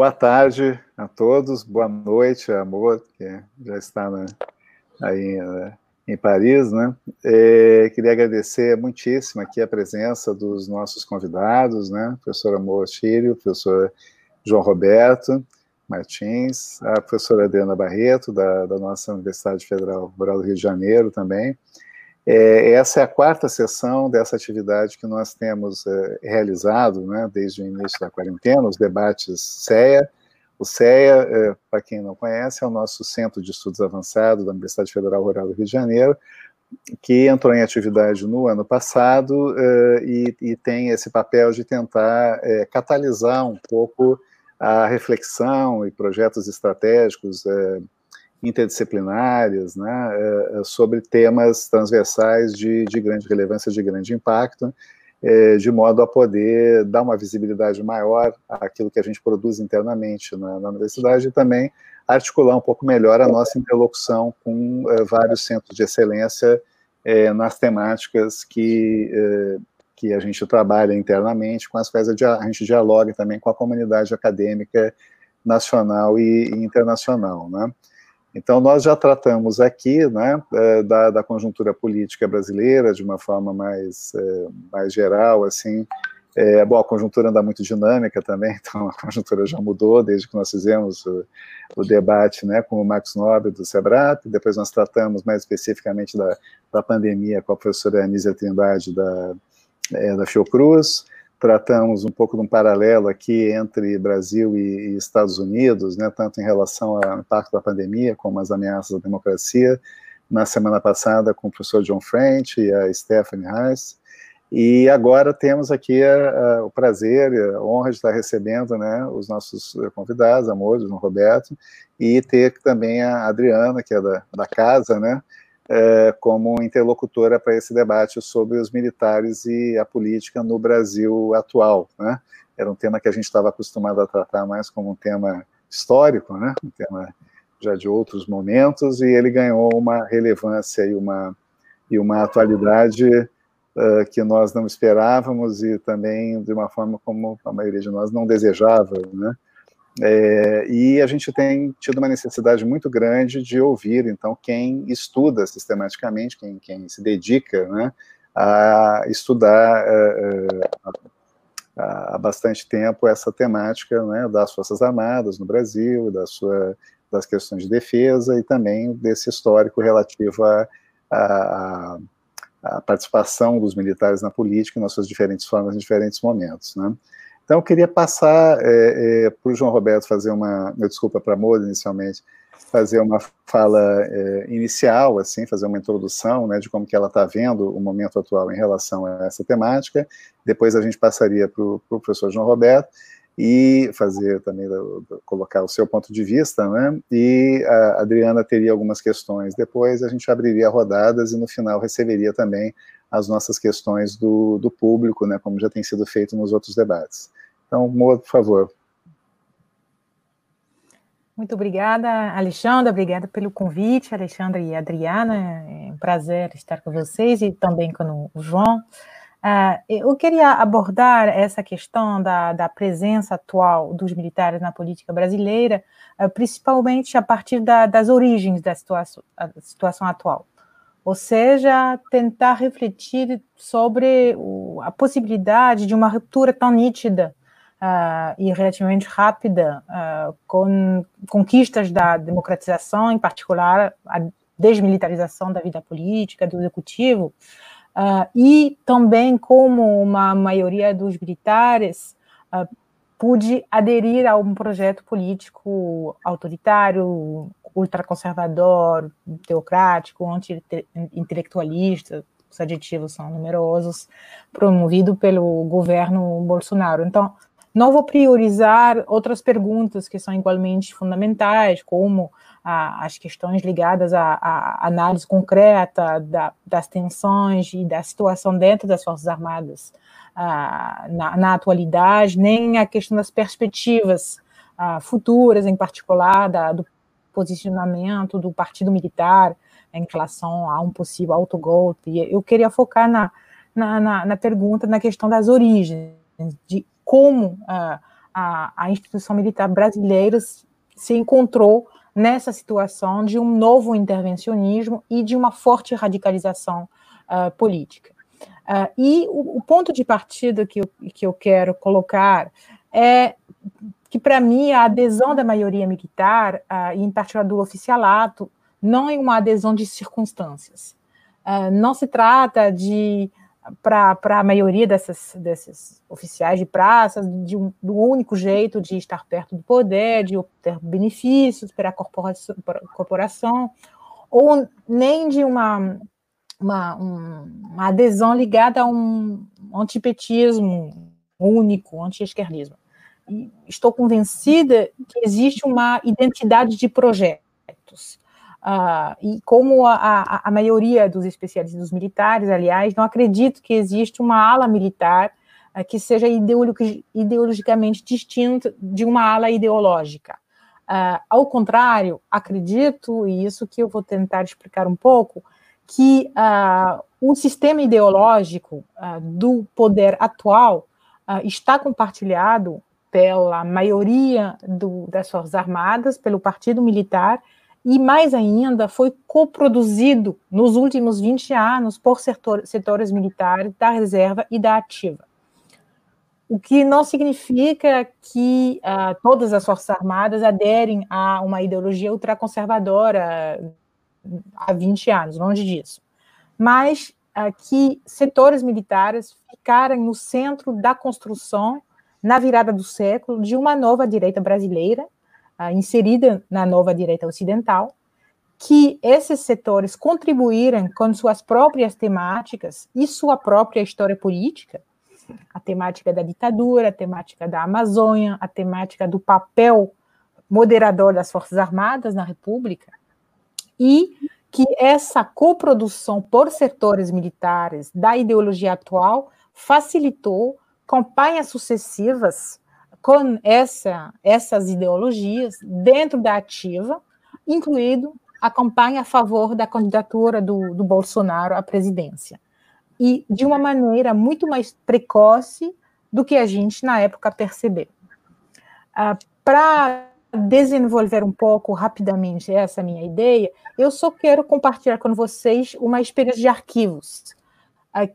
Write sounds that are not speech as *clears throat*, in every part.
boa tarde a todos, boa noite, amor, que já está na, aí né, em Paris, né? É, queria agradecer muitíssimo aqui a presença dos nossos convidados, né? Professora Moa Chírio, professor João Roberto Martins, a professora Adriana Barreto, da, da nossa Universidade Federal Rural do Rio de Janeiro também. É, essa é a quarta sessão dessa atividade que nós temos é, realizado, né, desde o início da quarentena, os debates CEA, o CEA, é, para quem não conhece, é o nosso Centro de Estudos Avançados da Universidade Federal Rural do Rio de Janeiro, que entrou em atividade no ano passado é, e, e, tem esse papel de tentar é, catalisar um pouco a reflexão e projetos estratégicos é, interdisciplinares né, é, sobre temas transversais de, de grande relevância, de grande impacto, é, de modo a poder dar uma visibilidade maior àquilo que a gente produz internamente na, na universidade e também articular um pouco melhor a nossa interlocução com é, vários centros de excelência é, nas temáticas que, é, que a gente trabalha internamente, com as quais a gente dialoga também com a comunidade acadêmica nacional e internacional, né? Então, nós já tratamos aqui né, é, da, da, conjuntura política brasileira de uma forma mais, é, mais geral, assim. É, bom, a conjuntura anda muito dinâmica também, *laughs* então a conjuntura já mudou desde que nós fizemos o, o debate né, com o Marcos Nobre do SEBRAP, depois nós tratamos mais especificamente da, da pandemia com a professora Anísia Trindade da, é, da Fiocruz, tratamos um pouco de um paralelo aqui entre Brasil e, e, Estados Unidos, né, tanto em relação ao impacto da pandemia como as ameaças à democracia, na semana passada com o professor John French e a Stephanie Heiss, e agora temos aqui a, a, o prazer, a honra de estar recebendo né, os nossos convidados, Amor, João Roberto, e ter também a Adriana, que é da, da casa, né, é, como interlocutora para esse debate sobre os militares e a política no Brasil atual. Né? Era um tema que a gente estava acostumado a tratar mais como um tema histórico, né? um tema já de outros momentos, e ele ganhou uma relevância e uma, e uma atualidade uh, que nós não esperávamos e também de uma forma como a maioria de nós não desejava, né? É, e a gente tem tido uma necessidade muito grande de ouvir, então, quem estuda sistematicamente, quem, quem se dedica né, a estudar uh, há bastante tempo essa temática né, das Forças Armadas no Brasil, da sua, das questões de defesa e também desse histórico relativo à, à, à participação dos militares na política nas suas diferentes formas, em diferentes momentos. Né. Então, eu queria passar é, é, para o João Roberto fazer uma, desculpa para a Moura inicialmente, fazer uma fala é, inicial, assim, fazer uma introdução, né, de como que ela está vendo o momento atual em relação a essa temática. Depois a gente passaria para o pro professor João Roberto e fazer também colocar o seu ponto de vista, né? E a Adriana teria algumas questões. Depois a gente abriria rodadas e no final receberia também as nossas questões do, do público, né? Como já tem sido feito nos outros debates. Então, Moa, por favor. Muito obrigada, Alexandra, obrigada pelo convite, Alexandra e Adriana, é um prazer estar com vocês e também com o João. Uh, eu queria abordar essa questão da, da, presença atual dos militares na política brasileira, uh, principalmente a partir da, das origens da situação, situação atual. Ou seja, tentar refletir sobre o, a possibilidade de uma ruptura tão nítida uh, e relativamente rápida uh, com conquistas da democratização, em particular a desmilitarização da vida política, do executivo, uh, e também como uma maioria dos militares pude aderir a um projeto político autoritário, ultraconservador, teocrático, anti-intelectualista, os adjetivos são numerosos, promovido pelo governo Bolsonaro. Então, não vou priorizar outras perguntas que são igualmente fundamentais, como as questões ligadas à, à análise concreta da, das tensões e da situação dentro das Forças Armadas ah, na, na, atualidade, nem a questão das perspectivas ah, futuras, em particular, da, do posicionamento do Partido Militar em relação a um possível autogolpe. Eu queria focar na, na, na, na pergunta, na questão das origens, de como a, a, a instituição militar brasileira se encontrou nessa situação de um novo intervencionismo e de uma forte radicalização uh, política. Uh, e o, o, ponto de partida que eu, que eu quero colocar é que, para mim, a adesão da maioria militar, uh, e em particular do oficialato, não é uma adesão de circunstâncias. Uh, não se trata de, para a maioria dessas, desses oficiais de praças, de um, do único jeito de estar perto do poder, de obter benefícios para a corporação, corporação ou nem de uma, uma, uma adesão ligada a um antipetismo único, anti-esquerdismo. Estou convencida que existe uma identidade de projetos. Uh, e como a, a, a, maioria dos especialistas dos militares, aliás, não acredito que exista uma ala militar uh, que seja ideologicamente distinta de uma ala ideológica. Uh, ao contrário, acredito, e isso que eu vou tentar explicar um pouco, que o sistema ideológico do poder atual está compartilhado pela maioria do, das Forças Armadas, pelo Partido Militar e mais ainda foi coproduzido nos últimos 20 anos por setor, setores militares da reserva e da ativa. O que não significa que uh, todas as Forças Armadas aderem a uma ideologia ultraconservadora há 20 anos, longe disso. Mas uh, que setores militares ficaram no centro da construção, na virada do século, de uma nova direita brasileira, uh, inserida na nova direita ocidental, que esses setores contribuíram com suas próprias temáticas e sua própria história política, a temática da ditadura, a temática da Amazônia, a temática do papel moderador das Forças Armadas na República, e que essa coprodução por setores militares da ideologia atual facilitou campanhas sucessivas com essa, essas ideologias dentro da ativa, incluído a campanha a favor da candidatura do, do Bolsonaro à presidência. E de uma maneira muito mais precoce do que a gente, na época, percebeu. Ah, Para desenvolver um pouco rapidamente essa minha ideia, eu só quero compartilhar com vocês uma experiência de arquivos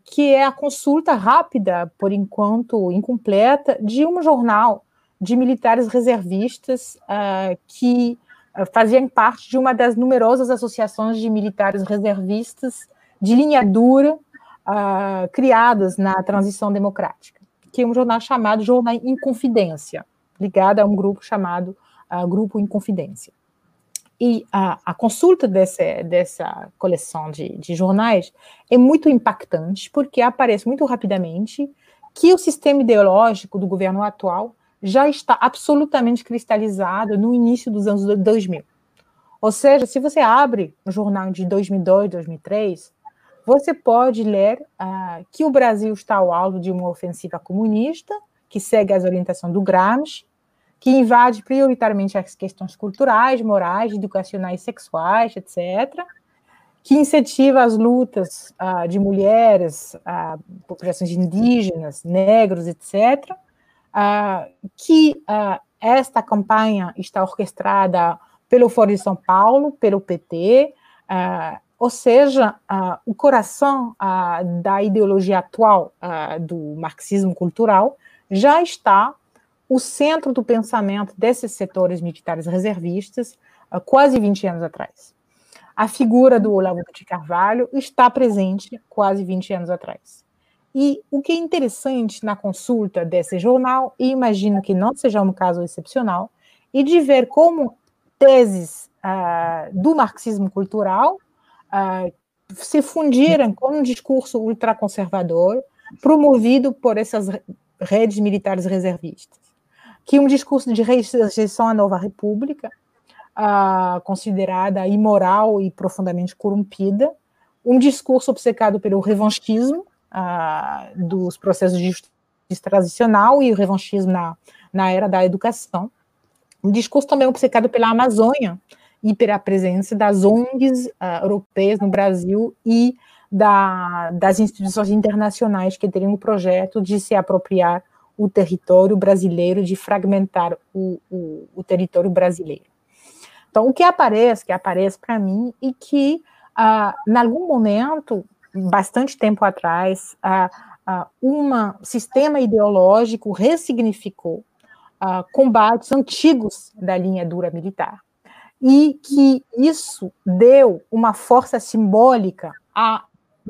que é a consulta rápida, por enquanto incompleta, de um jornal de militares reservistas uh, que uh, faziam parte de uma das numerosas associações de militares reservistas de linha dura uh, criadas na transição democrática, que é um jornal chamado Jornal Inconfidência, ligado a um grupo chamado Grupo Inconfidência. E a, a consulta desse, dessa coleção de, de jornais é muito impactante, porque aparece muito rapidamente que o sistema ideológico do governo atual já está absolutamente cristalizado no início dos anos 2000. Ou seja, se você abre o jornal de 2002, 2003, você pode ler uh, que o Brasil está ao alvo de uma ofensiva comunista, que segue as orientações do Gramsci, que invade prioritariamente as questões culturais, morais, educacionais, sexuais, etc., que incentiva as lutas uh, de mulheres, uh, populações indígenas, negros, etc., ah, que esta campanha está orquestrada pelo Fórum de São Paulo, pelo PT, ou seja, o coração da ideologia atual do marxismo cultural já está o centro do pensamento desses setores militares reservistas há quase 20 anos atrás. A figura do Olavo de Carvalho está presente quase 20 anos atrás. E o que é interessante na consulta desse jornal, e imagino que não seja um caso excepcional, é de ver como teses uh, do marxismo cultural uh, se fundiram com um discurso ultraconservador promovido por essas redes militares reservistas que um discurso de rejeição à nova república, considerada imoral e profundamente corrompida, um discurso obcecado pelo revanchismo dos processos de justiça tradicional e o revanchismo na, na era da educação, um discurso também obcecado pela Amazônia e pela presença das ONGs europeias no Brasil e da, das instituições internacionais que teriam o projeto de se apropriar o território brasileiro, de fragmentar o, o, o território brasileiro. Então, o que aparece, que aparece para mim, e que, ah, em algum momento, bastante tempo atrás, ah, ah, um sistema ideológico ressignificou ah, combates antigos da linha dura militar. E que isso deu uma força simbólica a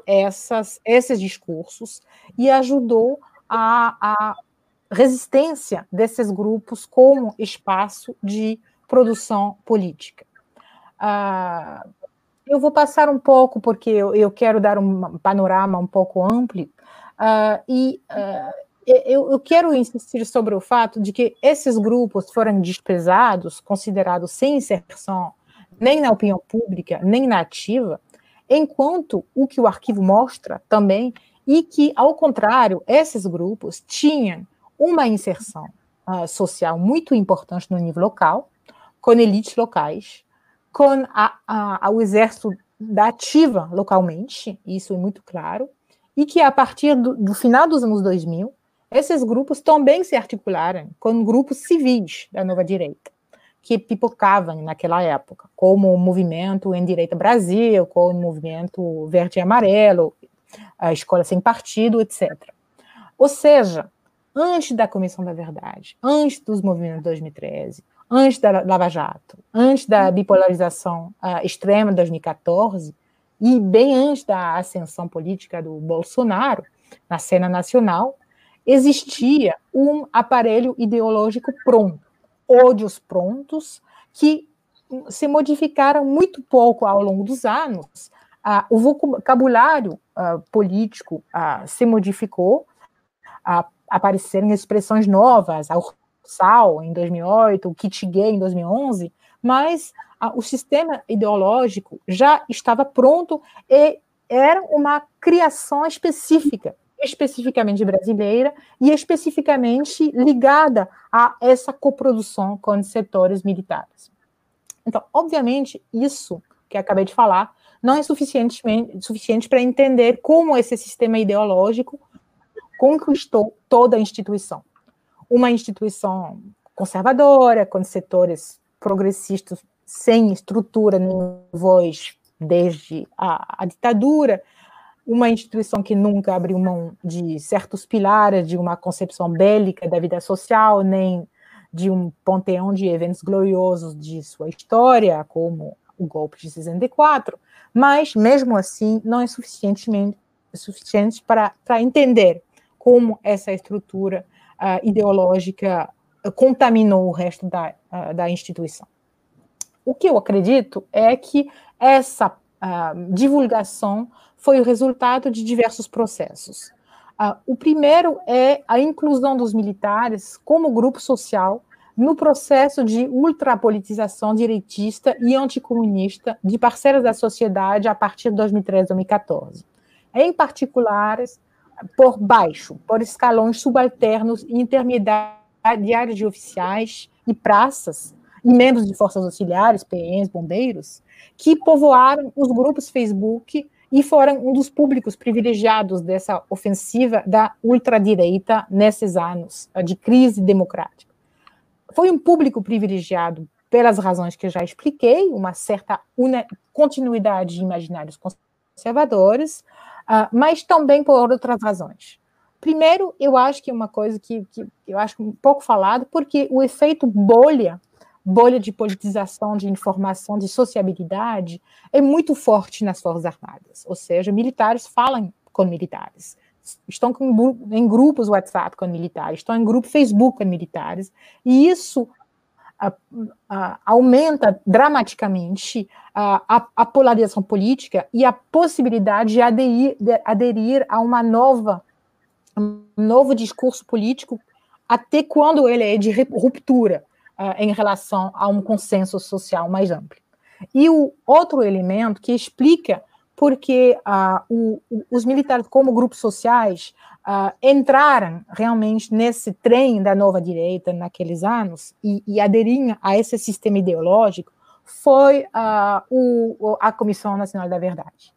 essas, esses discursos e ajudou a, a resistência desses grupos como espaço de produção política. Uh, eu vou passar um pouco, porque eu, eu, quero dar um panorama um pouco amplo, uh, e uh, eu, eu, quero insistir sobre o fato de que esses grupos foram desprezados, considerados sem inserção nem na opinião pública, nem na ativa, enquanto o que o arquivo mostra também, e que, ao contrário, esses grupos tinham uma inserção uh, social muito importante no nível local, com elites locais, com a, a, o exército da ativa localmente, isso é muito claro, e que a partir do, do final dos anos 2000, esses grupos também se articularam com grupos civis da nova direita que pipocavam naquela época, como o movimento Em Direita Brasil, como o movimento Verde e Amarelo, a Escola Sem Partido, etc. Ou seja, antes da Comissão da Verdade, antes dos movimentos de 2013, antes da Lava Jato, antes da bipolarização uh, extrema de 2014, e bem antes da ascensão política do Bolsonaro na cena nacional, existia um aparelho ideológico pronto ódios prontos que se modificaram muito pouco ao longo dos anos. Ah, o vocabulário ah, político se modificou, apareceram expressões novas, a Ursal em 2008, o kit gay em 2011, mas o sistema ideológico já estava pronto e era uma criação específica especificamente brasileira e especificamente ligada a essa coprodução com setores militares. Então, obviamente, isso que acabei de falar não é suficientemente suficiente para entender como esse sistema ideológico conquistou toda a instituição. Uma instituição conservadora, com setores progressistas sem estrutura nem voz desde a, a ditadura, uma instituição que nunca abriu mão de certos pilares de uma concepção bélica da vida social, nem de um panteão de eventos gloriosos de sua história, como o golpe de 64, mas, mesmo assim, não é suficientemente suficiente para, para entender como essa estrutura uh, ideológica contaminou o resto da, uh, da instituição. O que eu acredito é que essa uh, divulgação foi o resultado de diversos processos. O primeiro é a inclusão dos militares como grupo social no processo de ultrapolitização direitista e anticomunista de parceiras da sociedade a partir de 2013 2014. Em particular, por baixo, por escalões subalternos e intermediários de oficiais e praças, e membros de forças auxiliares, PMs, bombeiros, que povoaram os grupos Facebook e foram um dos públicos privilegiados dessa ofensiva da ultradireita nesses anos de crise democrática. Foi um público privilegiado pelas razões que eu já expliquei, uma certa continuidade de imaginários conservadores, uh, mas também por outras razões. Primeiro, eu acho que uma coisa que, que eu acho um pouco falado, porque o efeito bolha bolha de politização de informação, de sociabilidade, é muito forte nas Forças Armadas. Ou seja, militares falam com militares, estão com, em grupos WhatsApp com militares, estão em grupo Facebook com militares, e isso a, aumenta dramaticamente a, a, polarização política e a possibilidade de aderir, de aderir a uma nova, um novo discurso político, até quando ele é de ruptura uh, em relação a um consenso social mais amplo. E o outro elemento que explica porque uh, o, os militares, como grupos sociais, uh, entraram realmente nesse trem da nova direita naqueles anos e, e aderiram a esse sistema ideológico foi uh, o, a Comissão Nacional da Verdade.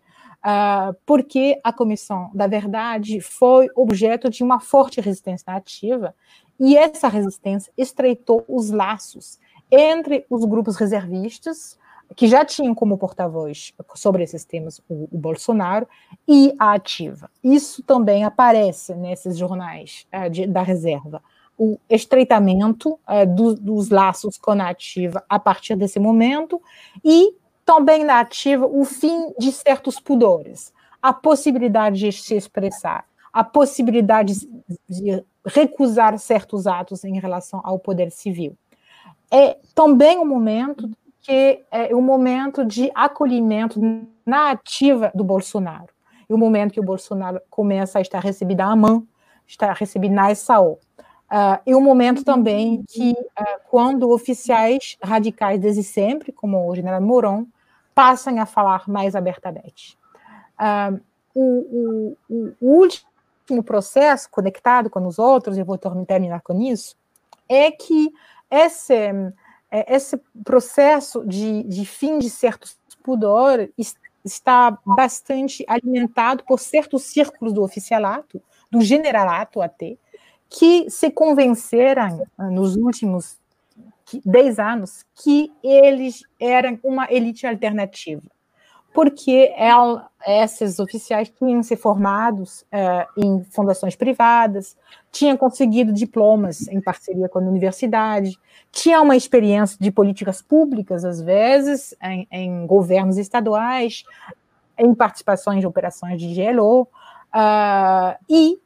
porque a Comissão da Verdade foi objeto de uma forte resistência ativa e essa resistência estreitou os laços entre os grupos reservistas, que já tinham como porta-voz sobre esses temas o, o, Bolsonaro, e a ativa. Isso também aparece nesses jornais uh, de, da reserva. O estreitamento uh, do, dos laços com a ativa a partir desse momento, e também na ativa o fim de certos pudores, a possibilidade de se expressar, a possibilidade de recusar certos atos em relação ao poder civil. É também um momento que é um momento de acolhimento na ativa do Bolsonaro. E o momento que o Bolsonaro começa a estar recebido à mão, está recebido na SAO. Uh, e um momento também que, uh, quando oficiais radicais desde sempre, como o general Moron, passam a falar mais abertamente. Uh, o, o, o, último processo, conectado com os outros, e vou terminar com isso, é que esse, é, esse processo de, de fim de certos pudores está bastante alimentado por certos círculos do oficialato, do generalato até, que se convenceram nos últimos dez anos que eles eram uma elite alternativa, porque ela, esses oficiais tinham se formados uh, em fundações privadas, tinham conseguido diplomas em parceria com a universidade, tinham uma experiência de políticas públicas, às vezes, em, em governos estaduais, em participações de operações de GLO, uh, e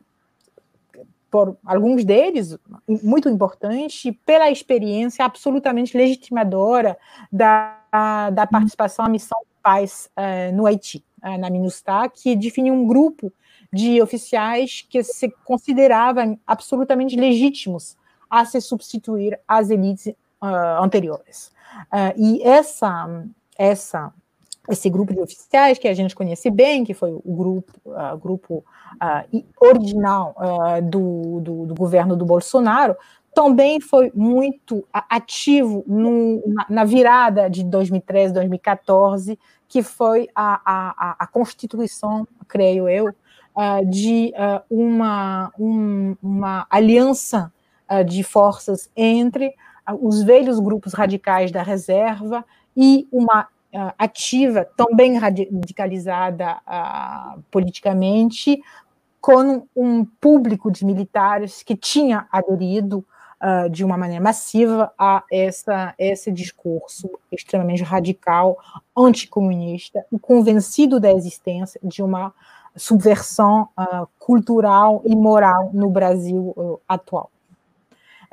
por alguns deles, muito importante, pela experiência absolutamente legitimadora da, da participação à missão paz uh, no Haiti, uh, na MINUSTAH, que definiu um grupo de oficiais que se consideravam absolutamente legítimos a se substituir às elites uh, anteriores. e essa, essa esse grupo de oficiais que a gente conhece bem, que foi o grupo, grupo original do, do, do, governo do Bolsonaro, também foi muito ativo no, na, na, virada de 2013, 2014, que foi a, a, a constituição, creio eu, de uma, um, uma aliança de forças entre os velhos grupos radicais da reserva e uma uh, ativa, também radicalizada uh, politicamente, com um público de militares que tinha aderido uh, de uma maneira massiva a essa, esse discurso extremamente radical, anticomunista, e convencido da existência de uma subversão uh, cultural e moral no Brasil uh, atual.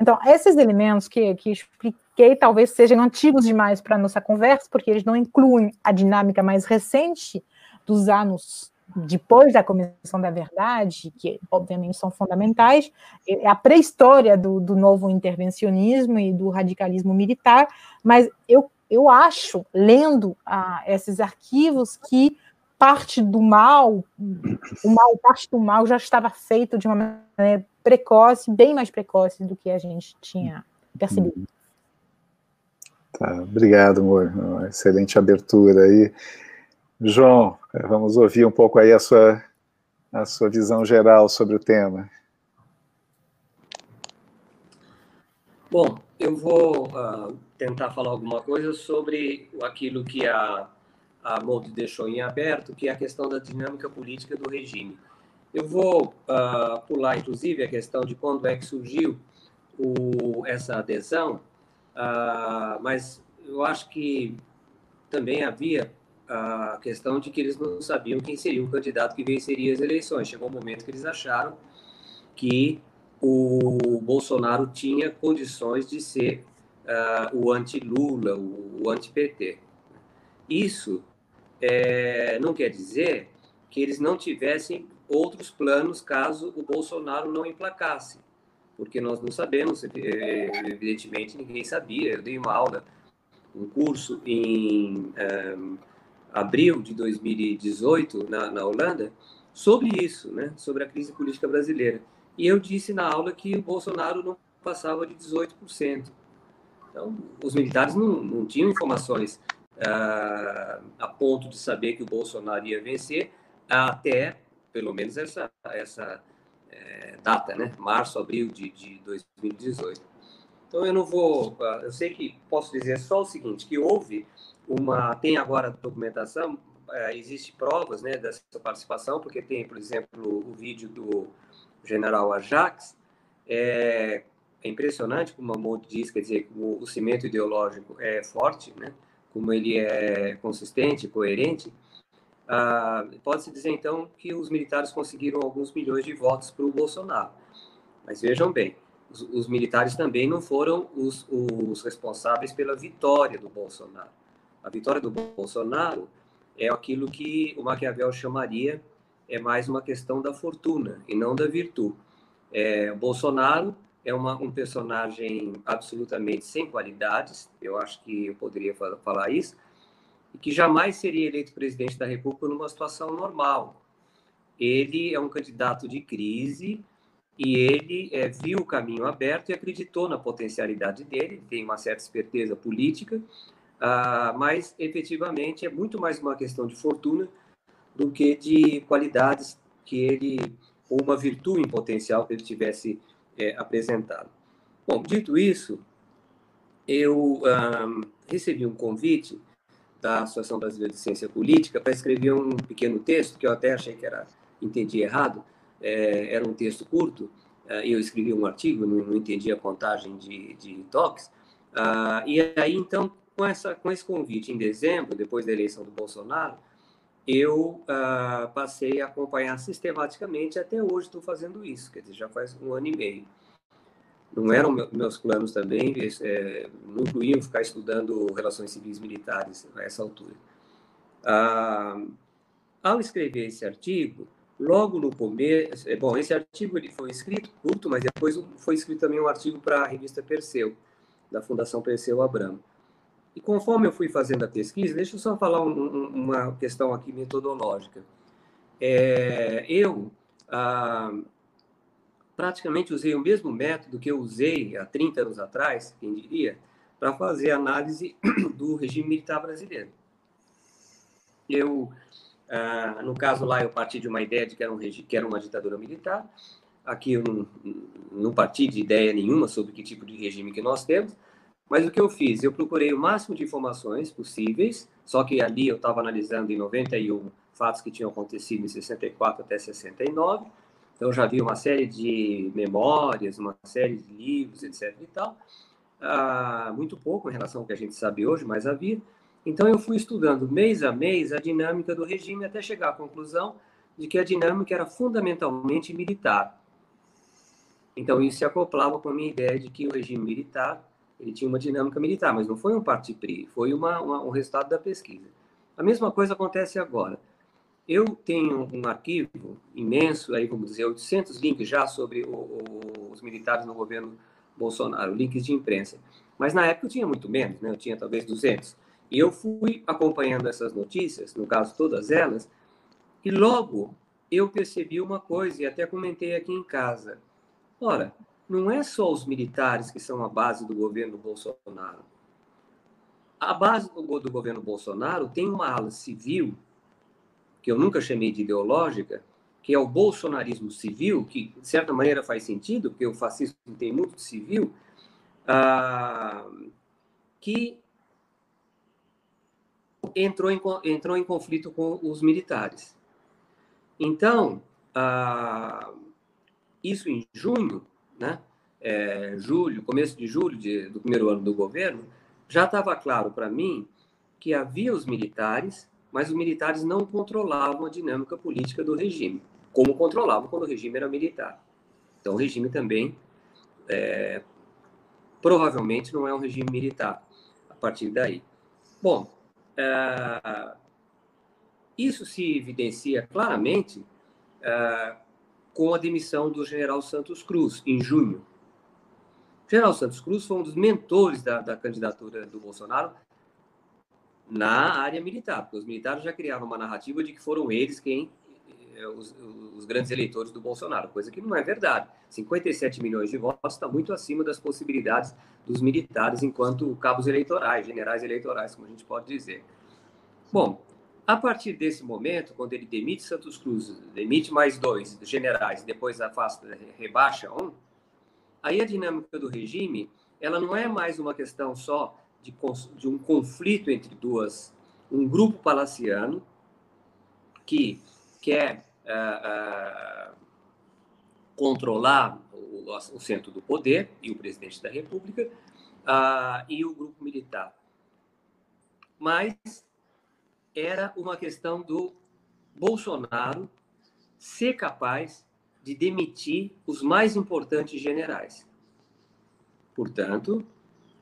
Então, esses elementos que, que expliquei talvez sejam antigos demais para a nossa conversa, porque eles não incluem a dinâmica mais recente dos anos depois da Comissão da Verdade, que obviamente são fundamentais, é a pré-história do, do, novo intervencionismo e do radicalismo militar, mas eu, eu acho, lendo ah, esses arquivos, que parte do mal, o mal, parte do mal já estava feito de uma maneira precoce, bem mais precoce do que a gente tinha percebido. Tá, obrigado, amor. Uma excelente abertura aí. João, vamos ouvir um pouco aí a sua, a sua visão geral sobre o tema. Bom, eu vou uh, tentar falar alguma coisa sobre aquilo que a, a Molde deixou em aberto, que é a questão da dinâmica política do regime. Eu vou uh, pular, inclusive, a questão de quando é que surgiu o, essa adesão, uh, mas eu acho que também havia a questão de que eles não sabiam quem seria o candidato que venceria as eleições. Chegou um momento que eles acharam que o Bolsonaro tinha condições de ser uh, o anti-Lula, o, o anti-PT. Isso é, não quer dizer que eles não tivessem outros planos caso o Bolsonaro não emplacasse, porque nós não sabemos, evidentemente ninguém sabia. Eu dei uma aula, um curso em um, eh, abril de 2018 na, na Holanda sobre isso, né, sobre a crise política brasileira. E eu disse na aula que o Bolsonaro não passava de 18%. Então, os militares não, não tinham informações uh, a ponto de saber que o Bolsonaro ia vencer, até pelo menos essa, essa é, data, né? março, abril de, de 2018. Então eu não vou, uh, eu sei que posso dizer só o seguinte, que houve uma, tem agora documentação, uh, existe provas né, dessa participação, porque tem, por exemplo, o vídeo do general Ajax, é, é impressionante como a Monte diz, quer dizer, como o cimento ideológico é forte, né? como ele é consistente, coerente, ah, pode-se dizer, então, que os militares conseguiram alguns milhões de votos para o Bolsonaro. Mas vejam bem, os, os militares também não foram os, os, responsáveis pela vitória do Bolsonaro. A vitória do Bolsonaro é aquilo que o Maquiavel chamaria é mais uma questão da fortuna e não da virtude. É, Bolsonaro é uma, um personagem absolutamente sem qualidades, eu acho que eu poderia falar isso, e que jamais seria eleito presidente da República numa situação normal. Ele é um candidato de crise e ele é, viu o caminho aberto e acreditou na potencialidade dele, tem uma certa esperteza política, uh, mas efetivamente é muito mais uma questão de fortuna do que de qualidades que ele, ou uma virtude em potencial que ele tivesse é, apresentado. Bom, dito isso, eu recebi um convite da Associação Brasileira de Ciência Política para escrever um pequeno texto, que eu até achei que era, entendi errado, é, era um texto curto, é, eu escrevi um artigo, não, não entendi a contagem de, de toques, ah, e aí, então, com, essa, com esse convite em dezembro, depois da eleição do Bolsonaro, eu uh, passei a acompanhar sistematicamente, até hoje estou fazendo isso, quer dizer, já faz um ano e meio. Não eram meus planos também, é, não incluíam ficar estudando relações civis militares a essa altura. Ah, ao escrever esse artigo, logo no começo, é, bom, esse artigo ele foi escrito curto, mas depois foi escrito também um artigo para a revista Perseu, da Fundação Perseu Abramo. E conforme eu fui fazendo a pesquisa, deixa eu só falar um, um, uma questão aqui metodológica. É, eu ah, praticamente usei o mesmo método que eu usei há 30 anos atrás, quem diria, para fazer análise *clears throat* do regime militar brasileiro. Eu, ah, no caso lá, eu parti de uma ideia de que era, um que era uma ditadura militar. Aqui eu não, não parti de ideia nenhuma sobre que tipo de regime que nós temos, mas o que eu fiz? Eu procurei o máximo de informações possíveis, só que ali eu estava analisando em 91 fatos que tinham acontecido em 64 até 69, então já vi uma série de memórias, uma série de livros, etc. e tal. Ah, muito pouco em relação ao que a gente sabe hoje, mas havia. Então eu fui estudando mês a mês a dinâmica do regime até chegar à conclusão de que a dinâmica era fundamentalmente militar. Então isso se acoplava com a minha ideia de que o regime militar ele tinha uma dinâmica militar, mas não foi um parti-pri, foi uma, uma, um resultado da pesquisa. A mesma coisa acontece agora. Eu tenho um arquivo imenso, aí vamos dizer, 800 links já sobre o, o, os militares no governo Bolsonaro, links de imprensa. Mas na época eu tinha muito menos, né? eu tinha talvez 200. E eu fui acompanhando essas notícias, no caso todas elas, e logo eu percebi uma coisa, e até comentei aqui em casa. Ora, não é só os militares que são a base do governo Bolsonaro. A base do, do governo Bolsonaro tem uma ala civil que eu nunca chamei de ideológica, que é o bolsonarismo civil, que de certa maneira faz sentido, porque o fascismo tem muito de civil, ah, que entrou em, entrou em conflito com os militares. Então, ah, isso em junho, né, é, julho, começo de julho de, do primeiro ano do governo, já estava claro para mim que havia os militares mas os militares não controlavam a dinâmica política do regime, como controlavam quando o regime era militar. Então, o regime também é, provavelmente não é um regime militar a partir daí. Bom, é, isso se evidencia claramente é, com a demissão do general Santos Cruz, em junho. O general Santos Cruz foi um dos mentores da, da candidatura do Bolsonaro na área militar, porque os militares já criavam uma narrativa de que foram eles quem é, os, os, grandes eleitores do Bolsonaro, coisa que não é verdade. 57 milhões de votos está muito acima das possibilidades dos militares enquanto cabos eleitorais, generais eleitorais, como a gente pode dizer. Bom, a partir desse momento, quando ele demite Santos Cruz, demite mais dois generais, depois afasta, rebaixa um, aí a dinâmica do regime, ela não é mais uma questão só de, de um conflito entre duas, um grupo palaciano que quer uh, uh, controlar o, o, centro do poder e o presidente da República uh, e o grupo militar. Mas era uma questão do Bolsonaro ser capaz de demitir os mais importantes generais. Portanto,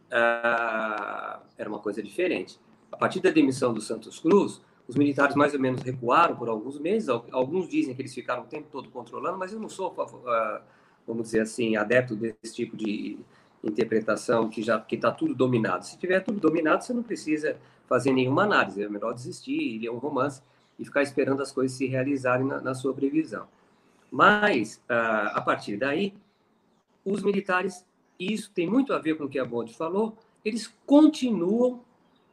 uh, era uma coisa diferente. A partir da demissão do Santos Cruz, os militares mais ou menos recuaram por alguns meses. Alguns dizem que eles ficaram o tempo todo controlando, mas eu não sou, uh, vamos dizer assim, adepto desse tipo de interpretação que já que está tudo dominado. Se tiver tudo dominado, você não precisa fazer nenhuma análise. É melhor desistir, ler um romance e ficar esperando as coisas se realizarem na, na sua previsão. Mas, uh, a partir daí, os militares, e isso tem muito a ver com o que a Bonde falou, eles continuam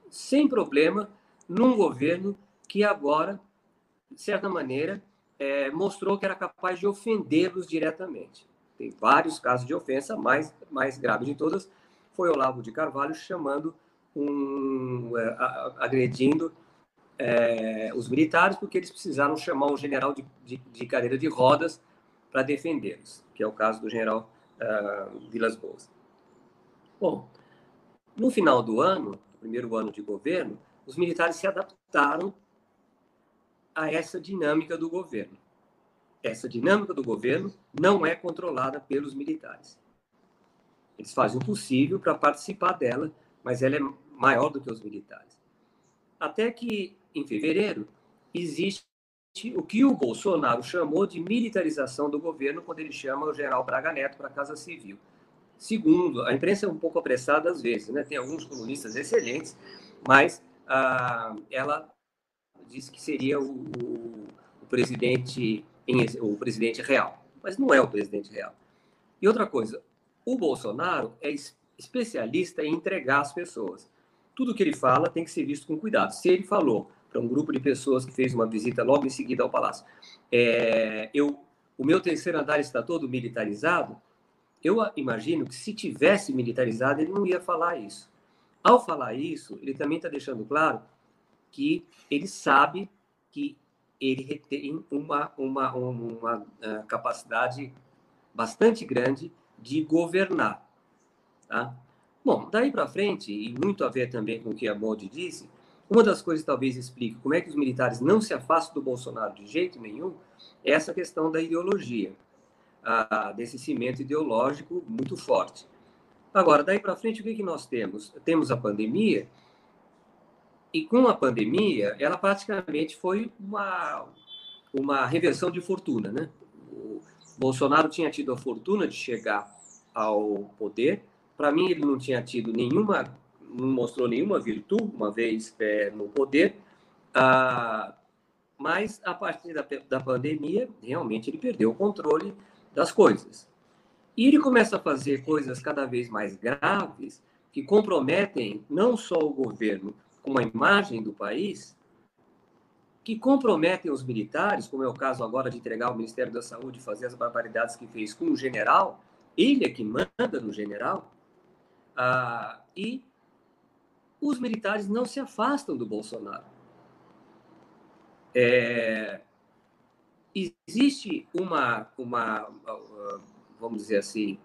sem problema num governo que agora, de certa maneira, é, mostrou que era capaz de ofendê-los diretamente. Tem vários casos de ofensa, mais mais grave de todas foi Olavo de Carvalho chamando um, é, agredindo é, os militares porque eles precisaram chamar um general de, de, de cadeira de rodas para defendê-los, que é o caso do general uh, Vilas Boas. Bom, no final do ano, primeiro ano de governo, os militares se adaptaram a essa dinâmica do governo. Essa dinâmica do governo não é controlada pelos militares. Eles fazem o possível para participar dela, mas ela é maior do que os militares. Até que, em fevereiro, existe o que o Bolsonaro chamou de militarização do governo, quando ele chama o general Braga Neto para a Casa Civil. Segundo, a imprensa é um pouco apressada às vezes, né? tem alguns comunistas excelentes, mas ah, ela disse que seria o, o, o presidente o presidente real, mas não é o presidente real. E outra coisa, o Bolsonaro é especialista em entregar as pessoas tudo que ele fala tem que ser visto com cuidado. Se ele falou para um grupo de pessoas que fez uma visita logo em seguida ao palácio, é, eu, o meu terceiro andar está todo militarizado, eu imagino que se tivesse militarizado, ele não ia falar isso. Ao falar isso, ele também está deixando claro que ele sabe que ele tem uma, uma, uma, uma capacidade bastante grande de governar. Tá? Bom, daí para frente, e muito a ver também com o que a Bode disse, uma das coisas que talvez explique como é que os militares não se afastam do Bolsonaro de jeito nenhum é essa questão da ideologia, desse cimento ideológico muito forte. Agora, daí para frente, o que, que nós temos? Temos a pandemia, e com a pandemia, ela praticamente foi uma, uma reversão de fortuna. Né? O Bolsonaro tinha tido a fortuna de chegar ao poder, para mim, ele não tinha tido nenhuma, não mostrou nenhuma virtude, uma vez é, no poder, ah, mas a partir da, da pandemia, realmente ele perdeu o controle das coisas. E ele começa a fazer coisas cada vez mais graves que comprometem não só o governo, como a imagem do país, que comprometem os militares, como é o caso agora de entregar o Ministério da Saúde, fazer as barbaridades que fez com o general, ele é que manda no general, ah, e os militares não se afastam do Bolsonaro. É, existe uma, uma, vamos dizer assim,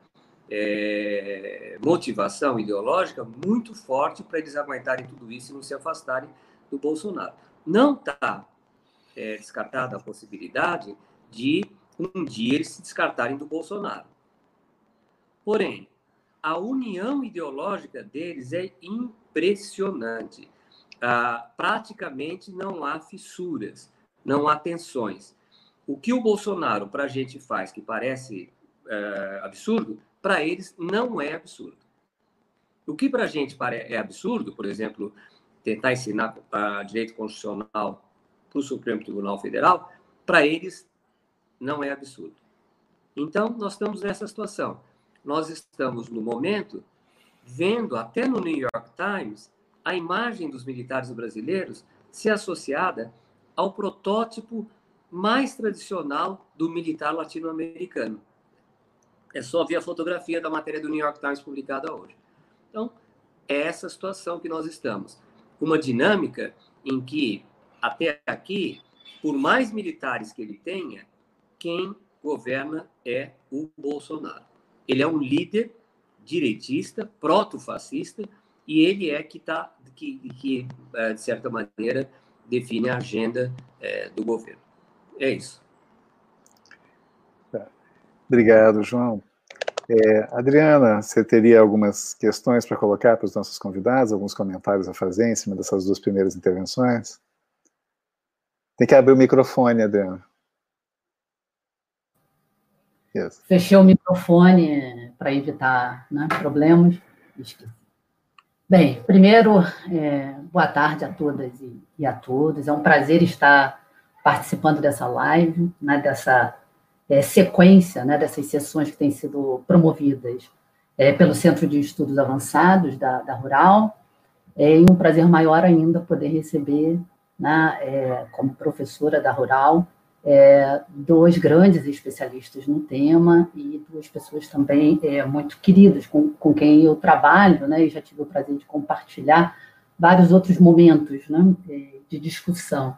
é, motivação ideológica muito forte para eles aguentarem tudo isso e não se afastarem do Bolsonaro. Não está é, descartada a possibilidade de um dia eles se descartarem do Bolsonaro. Porém, a união ideológica deles é impressionante. Ah, praticamente não há fissuras, não há tensões. O que o Bolsonaro para a gente faz, que parece é, absurdo, para eles não é absurdo. O que para a gente é absurdo, por exemplo, tentar ensinar a direito constitucional para o Supremo Tribunal Federal, para eles não é absurdo. Então, nós estamos nessa situação. Nós estamos, no momento, vendo, até no New York Times, a imagem dos militares brasileiros ser associada ao protótipo mais tradicional do militar latino-americano. É só ver a fotografia da matéria do New York Times publicada hoje. Então, é essa situação que nós estamos. Uma dinâmica em que, até aqui, por mais militares que ele tenha, quem governa é o Bolsonaro. Ele é um líder direitista, proto-fascista, e ele é que está, que, que, é, de certa maneira, define a agenda é, do governo. É isso. Tá. Obrigado, João. É, Adriana, você teria algumas questões para colocar para os nossos convidados, alguns comentários a fazer em cima dessas duas primeiras intervenções? Tem que abrir o microfone, Adriana. Yes. Fechei o microfone para evitar né, problemas. Bem, primeiro, é, boa tarde a todas e, e, a todos. É um prazer estar participando dessa live, né, dessa é, sequência, né, dessas sessões que têm sido promovidas é, pelo Centro de Estudos Avançados da, da Rural. É, um prazer maior ainda poder receber, né, é, como professora da Rural, é, dois grandes especialistas no tema e duas pessoas também é, muito queridas com, com quem eu trabalho, né, e já tive o prazer de compartilhar vários outros momentos né, é, de discussão.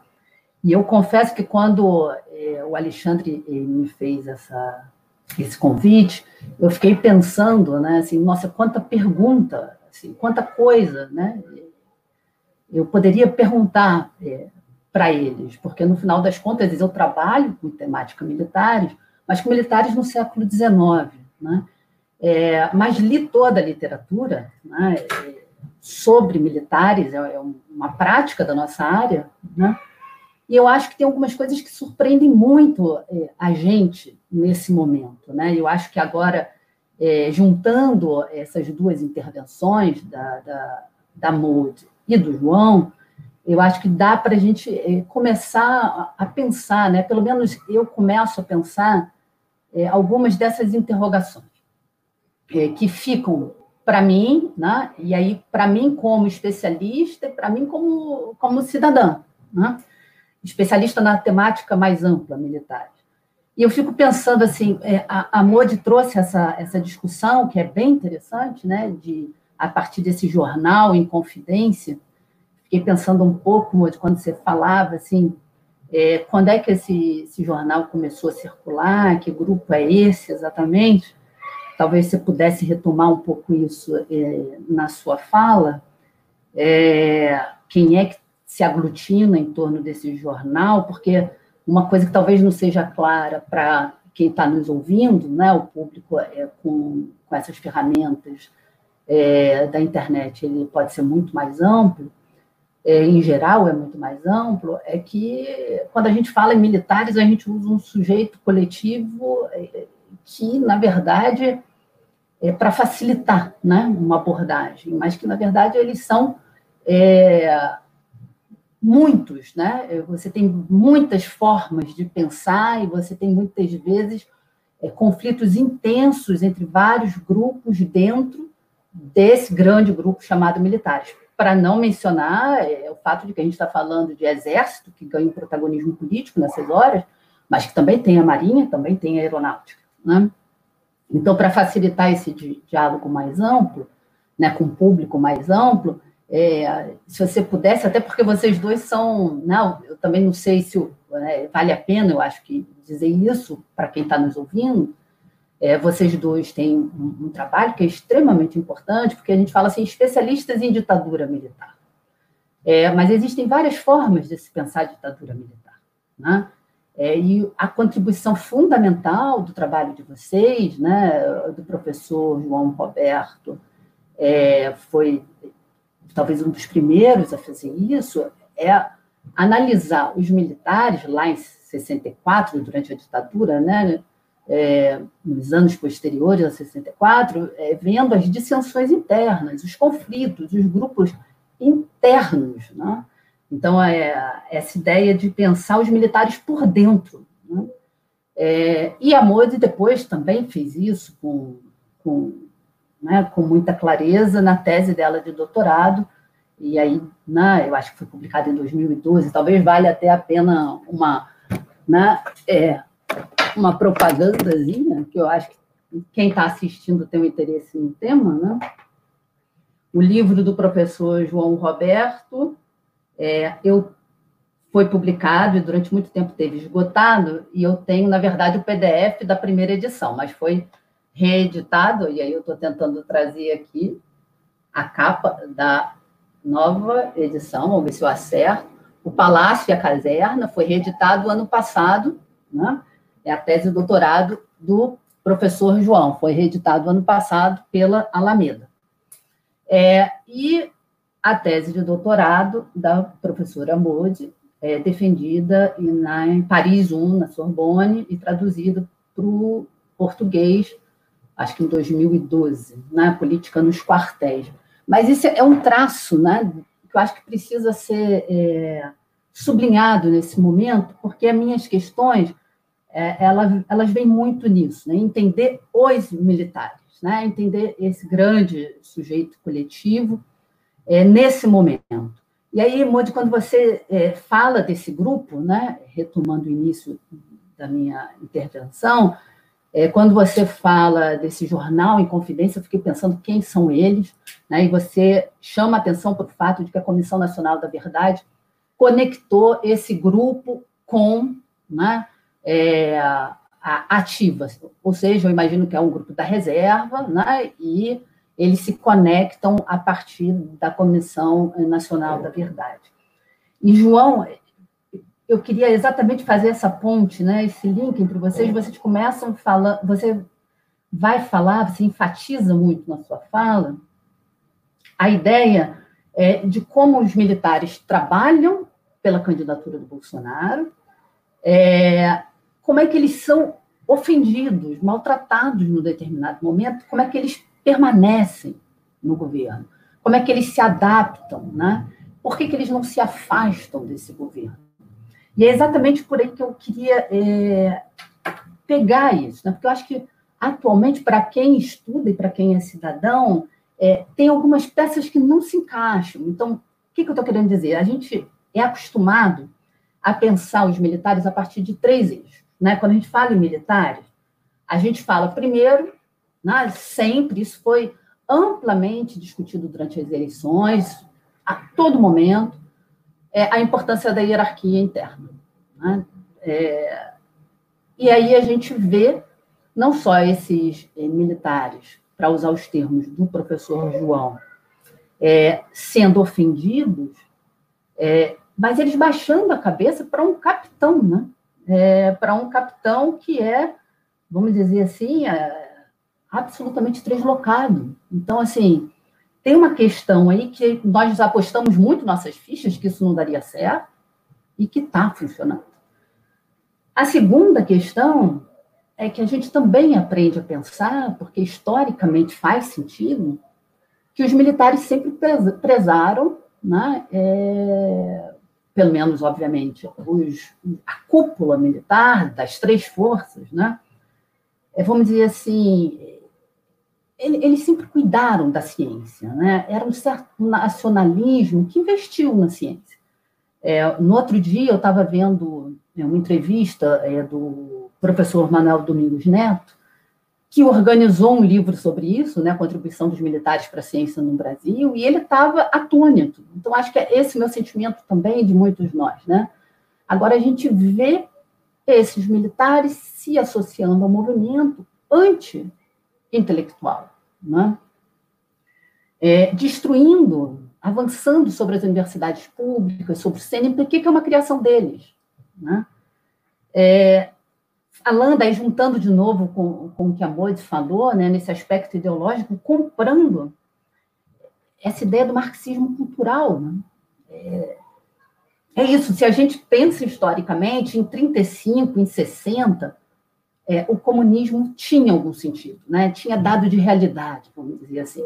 E eu confesso que quando é, o Alexandre me fez essa, esse convite, eu fiquei pensando, né, assim, nossa, quanta pergunta, assim, quanta coisa, né, eu poderia perguntar é, para eles, porque no final das contas eu trabalho com temática militares, mas com militares no século XIX, né? É, mas li toda a literatura né, sobre militares, é, é uma prática da nossa área, né? E eu acho que tem algumas coisas que surpreendem muito é, a gente nesse momento, né? Eu acho que agora, é, juntando essas duas intervenções da, da, da Mood e do João, eu acho que dá para a gente eh, começar a pensar, né? pelo menos eu começo a pensar é, algumas dessas interrogações é, que ficam para mim, né? e aí para mim como especialista, para mim como, como cidadã, né? especialista na temática mais ampla, militar. E eu fico pensando assim, é, a, a Modi trouxe essa, essa discussão, que é bem interessante, né? de, a partir desse jornal em confidência, fiquei pensando um pouco de quando você falava assim, é, quando é que esse, esse, jornal começou a circular, que grupo é esse exatamente? Talvez você pudesse retomar um pouco isso é, na sua fala. É, quem é que se aglutina em torno desse jornal? Porque uma coisa que talvez não seja clara para quem está nos ouvindo, né, o público é, com, com essas ferramentas é, da internet, ele pode ser muito mais amplo, é, em geral, é muito mais amplo, é que quando a gente fala em militares, a gente usa um sujeito coletivo é, que, na verdade, é para facilitar né, uma abordagem, mas que, na verdade, eles são é, muitos, né? Você tem muitas formas de pensar e você tem muitas vezes é, conflitos intensos entre vários grupos dentro desse grande grupo chamado militares para não mencionar é, o fato de que a gente está falando de exército, que ganha um protagonismo político nessas horas, mas que também tem a marinha, também tem a aeronáutica. Né? Então, para facilitar esse di diálogo mais amplo, né, com público mais amplo, é, se você pudesse, até porque vocês dois são, não, eu também não sei se é, vale a pena, eu acho que dizer isso para quem está nos ouvindo, é, vocês dois têm um, um, trabalho que é extremamente importante, porque a gente fala assim, especialistas em ditadura militar. É, mas existem várias formas de se pensar ditadura militar. Né? É, e a contribuição fundamental do trabalho de vocês, né, do professor João Roberto, é, foi talvez um dos primeiros a fazer isso, é analisar os militares lá em 64, durante a ditadura, né, é, nos anos posteriores a 64, é, vendo as dissensões internas, os conflitos, os grupos internos. Né? Então, é, essa ideia de pensar os militares por dentro. Né? É, e a Modi depois também fez isso com, com, né, com muita clareza na tese dela de doutorado, e aí, né, eu acho que foi publicada em 2012, talvez valha até a pena uma, né, é, uma propagandazinha, que eu acho que quem está assistindo tem um interesse no tema, né? O livro do professor João Roberto, é, eu foi publicado e durante muito tempo teve esgotado, e eu tenho, na verdade, o PDF da primeira edição, mas foi reeditado, e aí eu estou tentando trazer aqui a capa da nova edição, vamos ver se eu acerto. O Palácio e a Caserna foi reeditado ano passado, né? É a tese de doutorado do professor João, foi reeditado ano passado pela Alameda. É, e a tese de doutorado da professora Modi, é, defendida na, em Paris 1, na Sorbonne, e traduzida para o português, acho que em 2012, na né, Política nos Quartéis. Mas isso é um traço né, que eu acho que precisa ser é, sublinhado nesse momento, porque as minhas questões é, elas, elas vêm muito nisso, né, entender os militares, né, entender esse grande sujeito coletivo é, nesse momento. E aí, Modi, quando você é, fala desse grupo, né, retomando o início da minha intervenção, é, quando você fala desse jornal em confidência, eu fiquei pensando quem são eles, né, e você chama atenção para o fato de que a Comissão Nacional da Verdade conectou esse grupo com né, é, ativa, ou seja, eu imagino que é um grupo da reserva, né, e eles se conectam a partir da Comissão Nacional da Verdade. E, João, eu queria exatamente fazer essa ponte, né, esse link entre vocês, vocês começam falando, você vai falar, você enfatiza muito na sua fala, a ideia é, de como os militares trabalham pela candidatura do Bolsonaro, é, como é que eles são ofendidos, maltratados no determinado momento, como é que eles permanecem no governo? Como é que eles se adaptam, né? Por que, que eles não se afastam desse governo? E é exatamente por aí que eu queria é, pegar isso, né? porque eu acho que, atualmente, para quem estuda e para quem é cidadão, é, tem algumas peças que não se encaixam. Então, o que, que eu estou querendo dizer? A gente é acostumado a pensar os militares a partir de três eixos. Né? Quando a gente fala em militares, a gente fala primeiro né? Sempre, isso foi amplamente discutido durante as eleições, a todo momento, é, a importância da hierarquia interna. Né? É, e aí a gente vê não só esses é, militares, para usar os termos do professor João, é, sendo ofendidos, é, mas eles baixando a cabeça para um capitão, né? É, para um capitão que é, vamos dizer assim, é, absolutamente deslocado. Então, assim, tem uma questão aí que nós apostamos muito nossas fichas que isso não daria certo e que está funcionando. A segunda questão é que a gente também aprende a pensar, porque historicamente faz sentido, que os militares sempre prezaram, né, é, pelo menos, obviamente, os, a cúpula militar das três forças, né, é, vamos dizer assim, eles sempre cuidaram da ciência, né? Era um certo nacionalismo que investiu na ciência. É, no outro dia, eu estava vendo né, uma entrevista é, do professor Manuel Domingos Neto, que organizou um livro sobre isso, né, a contribuição dos militares para a ciência no Brasil, e ele estava atônito. Então, acho que é esse meu sentimento também de muitos nós. Né? Agora, a gente vê esses militares se associando ao movimento anti-intelectual né? é, destruindo, avançando sobre as universidades públicas, sobre o CNPq, que é uma criação deles. Né? É, falando aí, juntando de novo com, com o que a Moide falou, né, nesse aspecto ideológico, comprando essa ideia do marxismo cultural. Né? É, é isso, se a gente pensa historicamente, em 35, em 60, é, o comunismo tinha algum sentido, né? tinha dado de realidade, vamos dizer assim.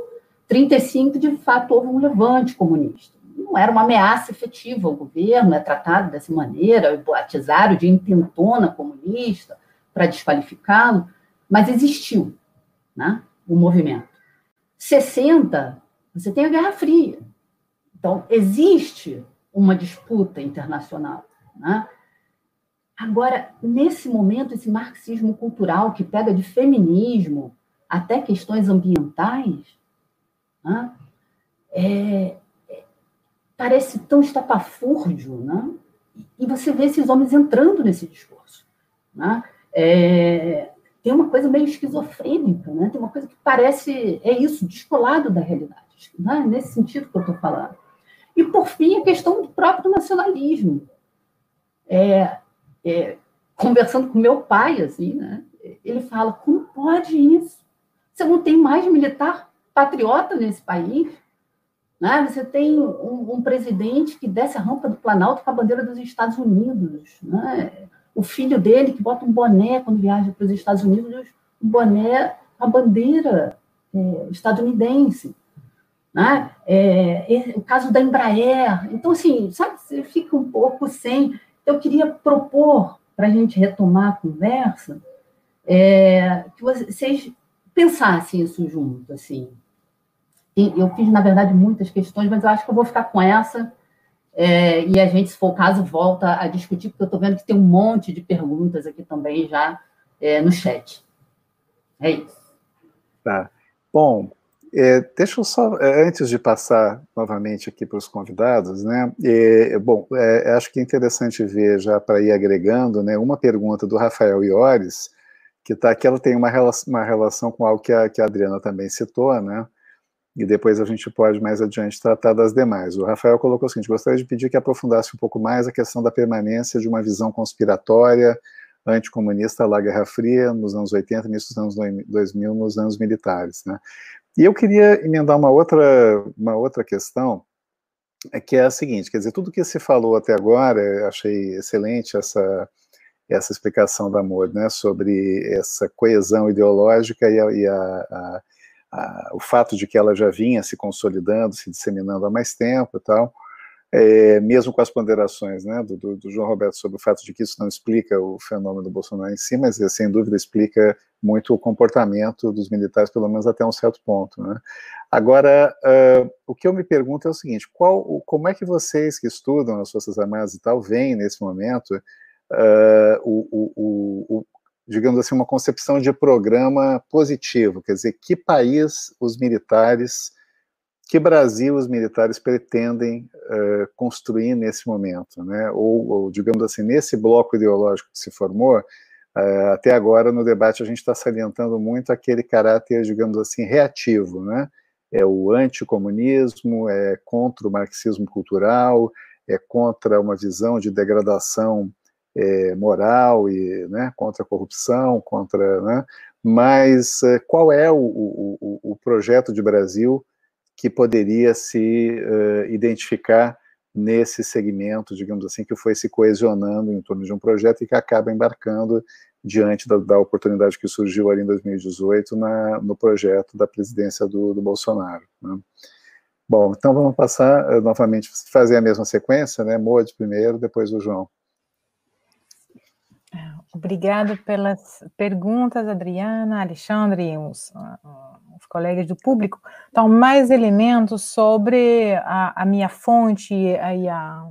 35, de fato, houve um levante comunista. Não era uma ameaça efetiva ao governo, é tratado dessa maneira, batizaram de intentona comunista, para desqualificá-lo, mas existiu né, o movimento. 60, você tem a Guerra Fria. Então, existe uma disputa internacional. Né? Agora, nesse momento, esse marxismo cultural que pega de feminismo até questões ambientais, né? é, parece tão estapafúrdio, né? e você vê esses homens entrando nesse discurso. Né? É, tem uma coisa meio esquizofrênica, né? tem uma coisa que parece, é isso, descolado da realidade, né? nesse sentido que eu estou falando. E, por fim, a questão do próprio nacionalismo. É, é, conversando com meu pai, assim, né? ele fala, como pode isso? Você não tem mais militar patriota nesse país? Né? Você tem um, um, presidente que desce a rampa do Planalto com a bandeira dos Estados Unidos. Né? O filho dele que bota um boné quando viaja para os Estados Unidos, um boné a bandeira é, estadunidense. Né? É, o caso da Embraer. Então, assim, sabe, você fica um pouco sem. Eu queria propor, para a gente retomar a conversa, é, que vocês pensassem isso junto, assim, eu fiz, na verdade, muitas questões, mas eu acho que eu vou ficar com essa. É, e a gente, se for o caso, volta a discutir, porque eu estou vendo que tem um monte de perguntas aqui também já é, no chat. É isso. Tá. Bom, é, deixa eu só, é, antes de passar novamente aqui para os convidados, né? É, bom, é, acho que é interessante ver, já para ir agregando, né, uma pergunta do Rafael Iores, que está aqui, ela tem uma relação, uma relação com algo que a, que a Adriana também citou, né? E depois a gente pode mais adiante tratar das demais. O Rafael colocou o seguinte: gostaria de pedir que aprofundasse um pouco mais a questão da permanência de uma visão conspiratória anticomunista lá Guerra Fria, nos anos 80, início dos anos 2000, nos anos militares. Né? E eu queria emendar uma outra, uma outra questão, é que é a seguinte, quer dizer, tudo que se falou até agora, achei excelente essa, essa explicação da Amor, né, sobre essa coesão ideológica e a, e a, a a, o fato de que ela já vinha se consolidando, se disseminando há mais tempo e tal, é, mesmo com as ponderações né, do, do, do, João Roberto sobre o fato de que isso não explica o fenômeno do Bolsonaro em si, mas sem dúvida explica muito o comportamento dos militares, pelo menos até um certo ponto. Né. Agora, uh, o que eu me pergunto é o seguinte: qual, como é que vocês que estudam as Forças Armadas e tal veem nesse momento uh, o, o, o, digamos assim, uma concepção de programa positivo, quer dizer, que país os militares, que Brasil os militares pretendem uh, construir nesse momento, né? Ou, ou, digamos assim, nesse bloco ideológico que se formou, uh, até agora no debate a gente está salientando muito aquele caráter, digamos assim, reativo, né? É o anticomunismo, é contra o marxismo cultural, é contra uma visão de degradação é, moral e né, contra a corrupção, contra, né, mas é, qual é o, o, o, projeto de Brasil que poderia se uh, identificar nesse segmento, digamos assim, que foi se coesionando em torno de um projeto e que acaba embarcando diante da, da oportunidade que surgiu ali em 2018 na, no projeto da presidência do, do Bolsonaro. Né? Bom, então vamos passar uh, novamente, fazer a mesma sequência, né? Moade primeiro, depois o João. Obrigada pelas perguntas, Adriana, Alexandre e os, os, colegas do público. Então, mais elementos sobre a, a minha fonte e a,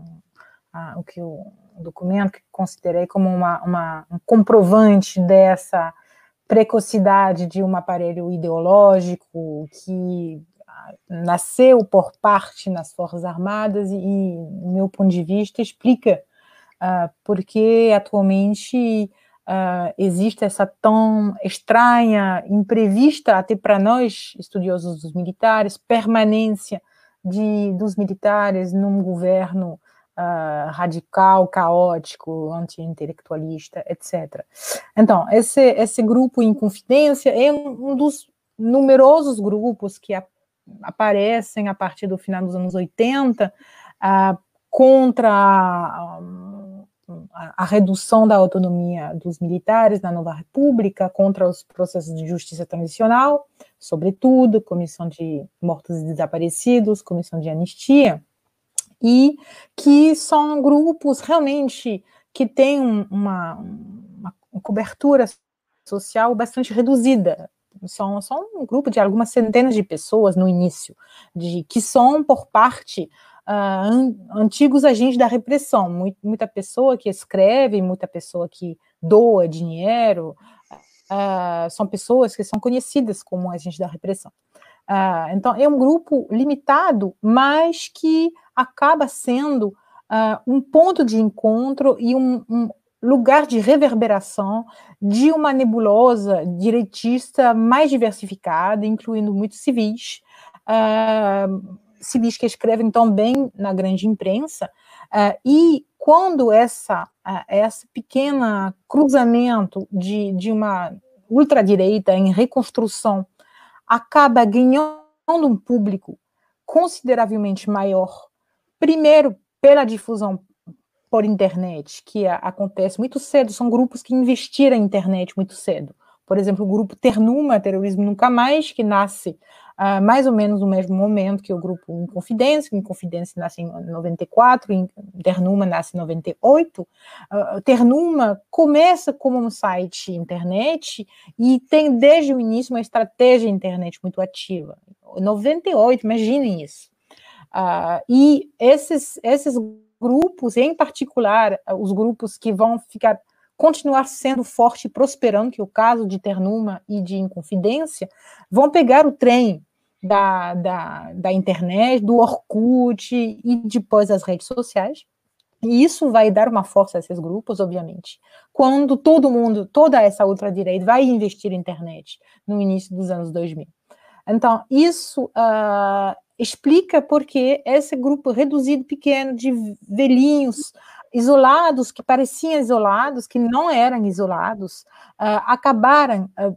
a, o que o documento que considerei como uma, uma, um comprovante dessa precocidade de um aparelho ideológico que nasceu por parte nas Forças Armadas e, do meu ponto de vista, explica uh, porque atualmente uh, existe essa tão estranha, imprevista até para nós, estudiosos dos militares, permanência de, dos militares num governo uh, radical, caótico, anti-intelectualista, etc. Então, esse, esse grupo Inconfidência é um, um dos numerosos grupos que a, aparecem a partir do final dos anos 80 uh, contra redução da autonomia dos militares na nova república contra os processos de justiça transicional, sobretudo comissão de mortos e desaparecidos, comissão de anistia, e que são grupos realmente que têm uma, uma cobertura social bastante reduzida. São, são um grupo de algumas centenas de pessoas no início, de que são por parte uh, antigos agentes da repressão. Muita, pessoa que escreve, muita pessoa que doa dinheiro, uh, são pessoas que são conhecidas como agentes da repressão. Uh, então, é um grupo limitado, mas que acaba sendo um ponto de encontro e um, um, lugar de reverberação de uma nebulosa direitista mais diversificada, incluindo muitos civis, uh, civis que escrevem também na grande imprensa, e quando essa, essa pequena cruzamento de, de uma ultradireita em reconstrução acaba ganhando um público consideravelmente maior, primeiro pela difusão por internet, que acontece muito cedo, são grupos que investiram em internet muito cedo. Por exemplo, o grupo Ternuma, Terrorismo Nunca Mais, que nasce uh, mais ou menos no mesmo momento que o grupo Inconfidência, Inconfidência nasce em 94, Ternuma nasce em 98. Uh, ah, Ternuma começa como um site internet e tem desde o início uma estratégia internet muito ativa. 98, imaginem isso. Uh, e esses, esses grupos, em particular os grupos que vão ficar continuar sendo forte e prosperando, que é o caso de Ternuma e de Inconfidência, vão pegar o trem da, da, da internet, do Orkut e depois das redes sociais. E isso vai dar uma força a esses grupos, obviamente. Quando todo mundo, toda essa ultradireita vai investir em internet no início dos anos 2000. Então, isso uh, explica porque esse grupo reduzido, pequeno, de velhinhos, isolados, que pareciam isolados, que não eram isolados, uh, acabaram uh,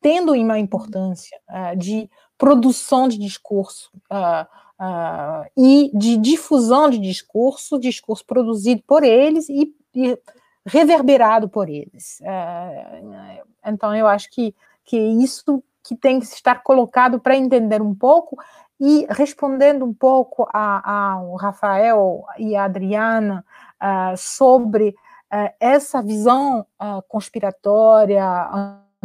tendo uma importância de produção de discurso uh, uh, e de difusão de discurso, discurso produzido por eles e, e reverberado por eles. Uh, então, eu acho que, que isso que tem que estar colocado para entender um pouco e respondendo um pouco ao Rafael e a Adriana sobre essa visão conspiratória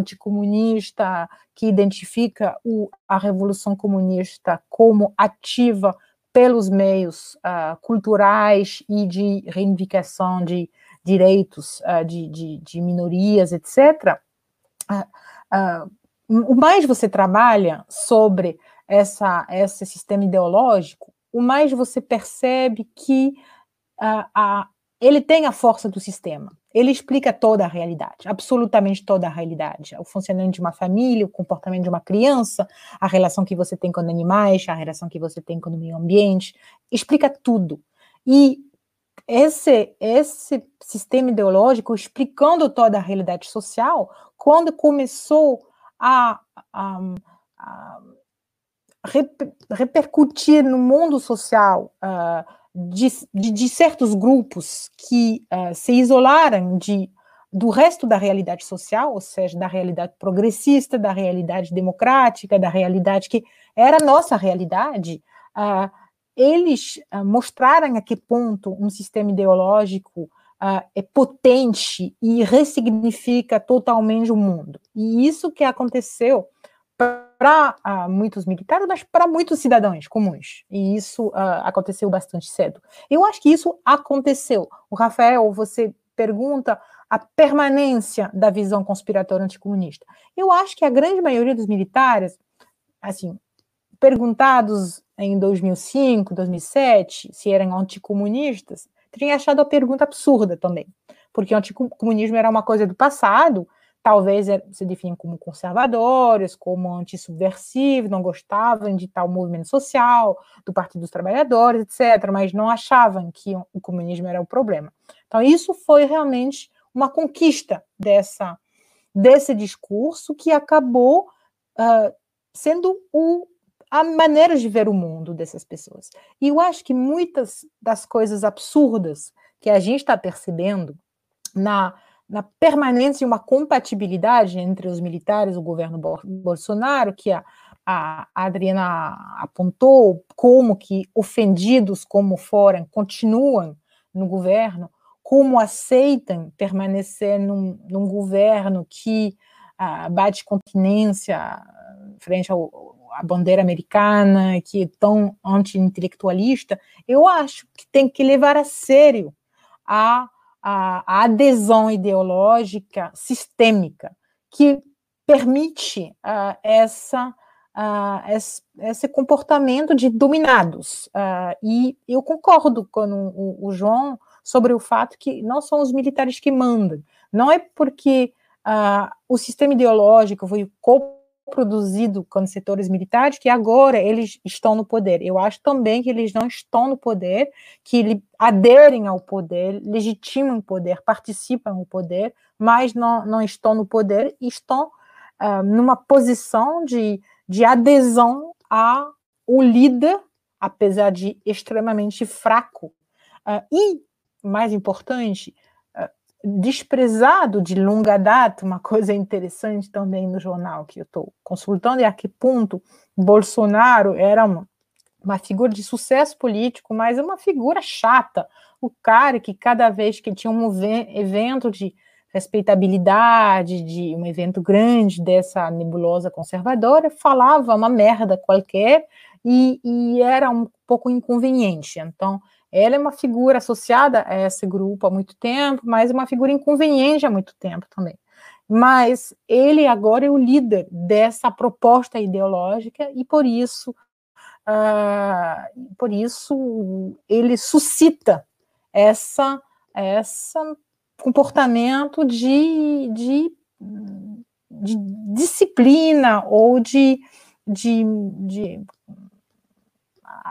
anticomunista que identifica o, a Revolução Comunista como ativa pelos meios uh, culturais e de reivindicação de direitos uh, de, de, de, minorias, etc., uh, o mais você trabalha sobre essa, esse sistema ideológico, o mais você percebe que a, ele tem a força do sistema. Ele explica toda a realidade, absolutamente toda a realidade. O funcionamento de uma família, o comportamento de uma criança, a relação que você tem com animais, a relação que você tem com o meio ambiente, explica tudo. E esse, esse sistema ideológico, explicando toda a realidade social, quando começou a, a, a repercutir no mundo social, uh, de, de, de certos grupos que uh, se isolaram de, do resto da realidade social, ou seja, da realidade progressista, da realidade democrática, da realidade que era nossa realidade, uh, eles uh, mostraram a que ponto um sistema ideológico uh, é potente e ressignifica totalmente o mundo. E isso que aconteceu para uh, muitos militares, mas para muitos cidadãos comuns. E isso uh, aconteceu bastante cedo. Eu acho que isso aconteceu. O Rafael, você pergunta a permanência da visão conspiratória anticomunista. Eu acho que a grande maioria dos militares, assim, perguntados em 2005, 2007, se eram anticomunistas, teriam achado a pergunta absurda também, porque o anticomunismo era uma coisa do passado, talvez é, se definem como conservadores, como antissubversivos, não gostavam de tal movimento social, do Partido dos Trabalhadores, etc., mas não achavam que o comunismo era o problema. Então, isso foi realmente uma conquista dessa, desse discurso que acabou uh, sendo o, a maneira de ver o mundo dessas pessoas. E eu acho que muitas das coisas absurdas que a gente está percebendo na na permanência e uma compatibilidade entre os militares o governo Bolsonaro, que a, a Adriana apontou, como que ofendidos como forem continuam no governo, como aceitam permanecer num, num governo que uh, bate continência frente ao, à bandeira americana, que é tão anti-intelectualista, eu acho que tem que levar a sério a, a, adesão ideológica sistêmica que permite uh, essa, uh, esse, esse, comportamento de dominados. Uh, e eu concordo com o, o, João sobre o fato que não são os militares que mandam. Não é porque o sistema ideológico foi produzido com setores militares que agora eles estão no poder. Eu acho também que eles não estão no poder, que aderem ao poder, legitimam o poder, participam do poder, mas não, não estão no poder e estão uh, numa posição de, de adesão ao líder, apesar de extremamente fraco. Uh, e, mais importante, desprezado de longa data, uma coisa interessante também no jornal que eu estou consultando, é a que ponto Bolsonaro era uma, uma figura de sucesso político, mas uma figura chata. O cara que cada vez que tinha um evento de respeitabilidade, de um evento grande dessa nebulosa conservadora, falava uma merda qualquer e, e era um pouco inconveniente. Então, ela é uma figura associada a esse grupo há muito tempo, mas uma figura inconveniente há muito tempo também. Mas ele agora é o líder dessa proposta ideológica e por isso, uh, por isso ele suscita essa, essa comportamento de, de, de disciplina ou de, de, de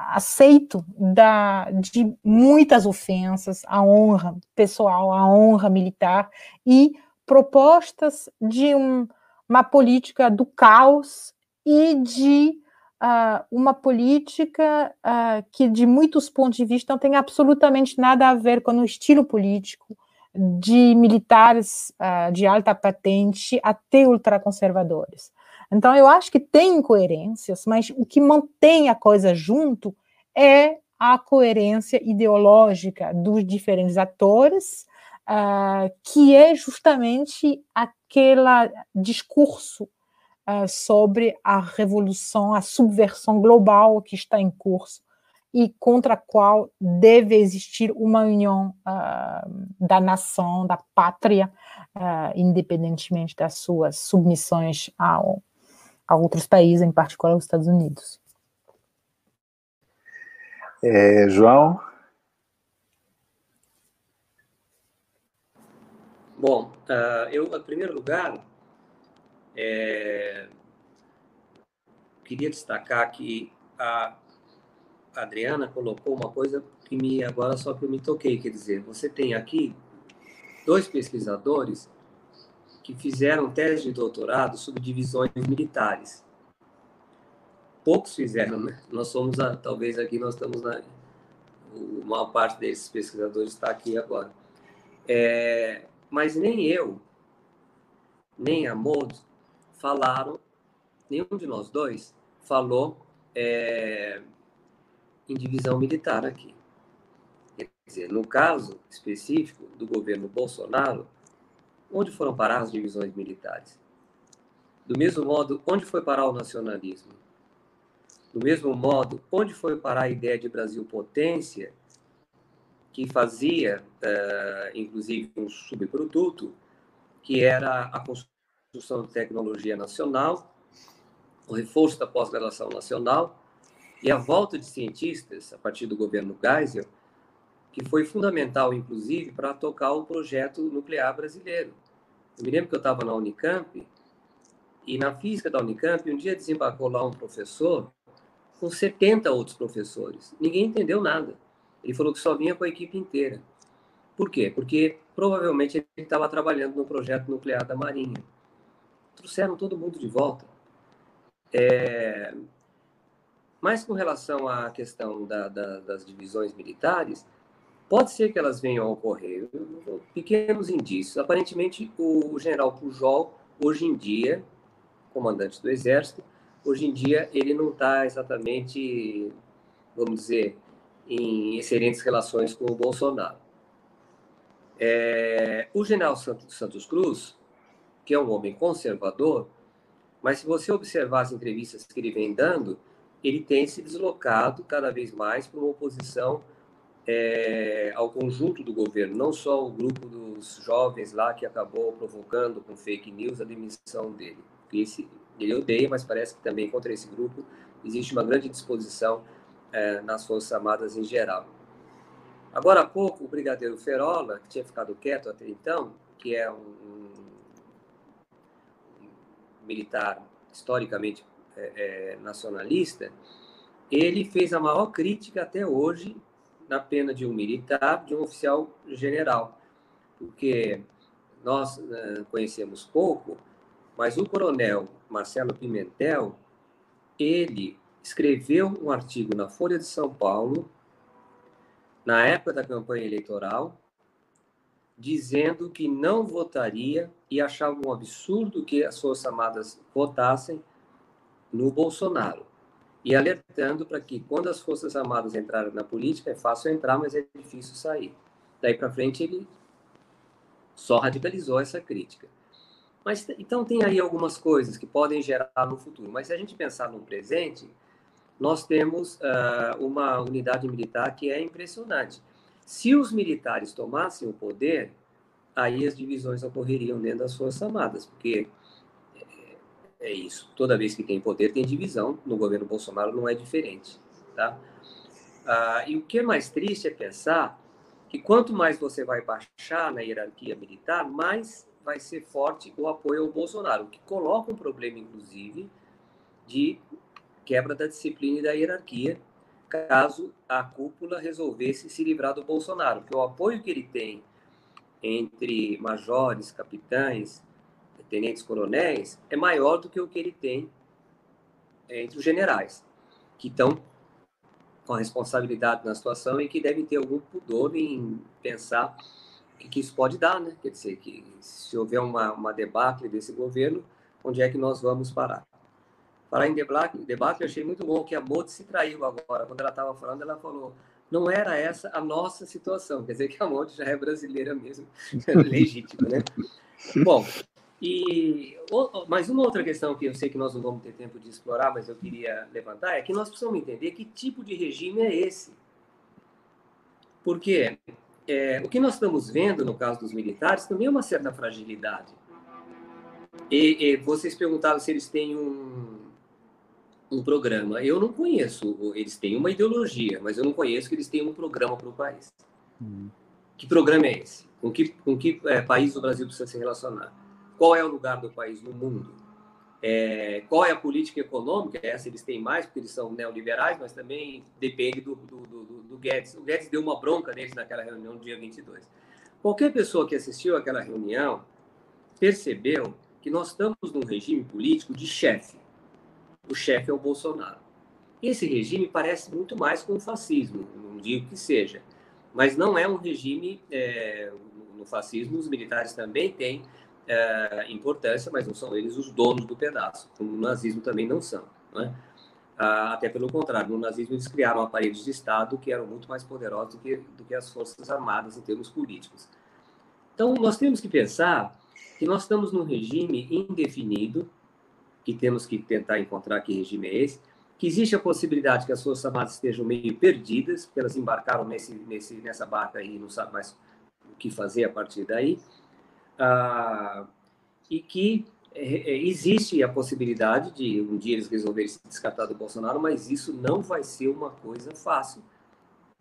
aceito da, de muitas ofensas à honra pessoal, à honra militar e propostas de um, uma política do caos e de uh, uma política uh, que, de muitos pontos de vista, não tem absolutamente nada a ver com o estilo político de militares uh, de alta patente até ultraconservadores. Então, eu acho que tem incoerências, mas o que mantém a coisa junto é a coerência ideológica dos diferentes atores, uh, que é justamente aquele discurso uh, sobre a revolução, a subversão global que está em curso e contra a qual deve existir uma união uh, da nação, da pátria, independentemente das suas submissões ao a outros países, em particular os Estados Unidos. É, João? Bom, uh, eu, em primeiro lugar, é, queria destacar que a Adriana colocou uma coisa que me agora só que eu me toquei, quer dizer, você tem aqui dois pesquisadores que fizeram tese de doutorado sobre divisões militares. Poucos fizeram, né? Nós somos, a, talvez aqui nós estamos na. A maior parte desses pesquisadores está aqui agora. É, mas nem eu, nem a Mod falaram, nenhum de nós dois falou é, em divisão militar aqui. Quer dizer, no caso específico do governo Bolsonaro, Onde foram parar as divisões militares? Do mesmo modo, onde foi parar o nacionalismo? Do mesmo modo, onde foi parar a ideia de Brasil potência, que fazia, uh, inclusive, um subproduto, que era a construção de tecnologia nacional, o reforço da pós-graduação nacional e a volta de cientistas, a partir do governo Geisel, que foi fundamental, inclusive, para tocar o projeto nuclear brasileiro. Eu me lembro que eu estava na Unicamp e na física da Unicamp, um dia desembarcou lá um professor com 70 outros professores. Ninguém entendeu nada. Ele falou que só vinha com a equipe inteira. Por quê? Porque provavelmente ele estava trabalhando no projeto nuclear da Marinha. Trouxeram todo mundo de volta. É... Mas com relação à questão da, da, das divisões militares, Pode ser que elas venham a ocorrer. Pequenos indícios. Aparentemente, o general Pujol, hoje em dia, comandante do Exército, hoje em dia ele não está exatamente, vamos dizer, em excelentes relações com o Bolsonaro. É, o general Santos Cruz, que é um homem conservador, mas se você observar as entrevistas que ele vem dando, ele tem se deslocado cada vez mais para uma oposição é, ao conjunto do governo, não só o grupo dos jovens lá que acabou provocando com fake news a demissão dele. Esse, ele odeia, mas parece que também contra esse grupo existe uma grande disposição é, nas Forças Armadas em geral. Agora há pouco, o brigadeiro Ferola, que tinha ficado quieto até então, que é um, um militar historicamente é, é, nacionalista, ele fez a maior crítica até hoje na pena de um militar, de um oficial general, porque nós uh, conhecemos pouco, mas o coronel Marcelo Pimentel, ele escreveu um artigo na Folha de São Paulo, na época da campanha eleitoral, dizendo que não votaria e achava um absurdo que as Forças Armadas votassem no Bolsonaro e alertando para que quando as Forças Armadas entrarem na política, é fácil entrar, mas é difícil sair. Daí para frente ele só radicalizou essa crítica. Mas então tem aí algumas coisas que podem gerar no futuro. Mas se a gente pensar no presente, nós temos uh, uma unidade militar que é impressionante. Se os militares tomassem o poder, aí as divisões ocorreriam dentro das Forças Armadas, porque é isso. Toda vez que tem poder, tem divisão. No governo Bolsonaro não é diferente. Tá? Ah, e o que é mais triste é pensar que quanto mais você vai baixar na hierarquia militar, mais vai ser forte o apoio ao Bolsonaro, o que coloca um problema, inclusive, de quebra da disciplina e da hierarquia, caso a cúpula resolvesse se livrar do Bolsonaro, porque o apoio que ele tem entre majores, capitães, tenentes coronéis é maior do que o que ele tem entre os generais, que estão com a responsabilidade na situação e que devem ter algum pudor em pensar que, que isso pode dar, né? Quer dizer, que se houver uma, uma debacle desse governo, onde é que nós vamos parar? Falar em debate, debate, eu achei muito bom que a Mote se traiu agora. Quando ela estava falando, ela falou: não era essa a nossa situação. Quer dizer que a Mote já é brasileira mesmo, *laughs* legítima, né? Bom, e mais uma outra questão que eu sei que nós não vamos ter tempo de explorar, mas eu queria levantar é que nós precisamos entender que tipo de regime é esse. Porque é, o que nós estamos vendo no caso dos militares também é uma certa fragilidade. E, e vocês perguntaram se eles têm um, um programa. Eu não conheço. Eles têm uma ideologia, mas eu não conheço que eles têm um programa para o país. Hum. Que programa é esse? Com que, com que é, país o Brasil precisa se relacionar? Qual é o lugar do país no mundo, é, qual é a política econômica, essa eles têm mais, porque eles são neoliberais, mas também depende do, do, do, do Guedes. O Guedes deu uma bronca neles naquela reunião no dia 22. Qualquer pessoa que assistiu àquela reunião percebeu que nós estamos num regime político de chefe. O chefe é o Bolsonaro. Esse regime parece muito mais com o fascismo, não digo que seja, mas não é um regime. É, no fascismo, os militares também têm é, importância, mas não são eles os donos do pedaço, como no nazismo também não são. Né? Ah, até pelo contrário, no nazismo eles criaram aparelhos de Estado que eram muito mais poderosos do que, do que as forças armadas em termos políticos. Então, nós temos que pensar que nós estamos num regime indefinido, que temos que tentar encontrar que regime é esse, que existe a possibilidade que as forças armadas estejam meio perdidas, porque elas embarcaram nesse, nesse, nessa barca e não sabem mais o que fazer a partir daí, ah, e que é, é, existe a possibilidade de um dia eles resolverem se descartar do Bolsonaro, mas isso não vai ser uma coisa fácil,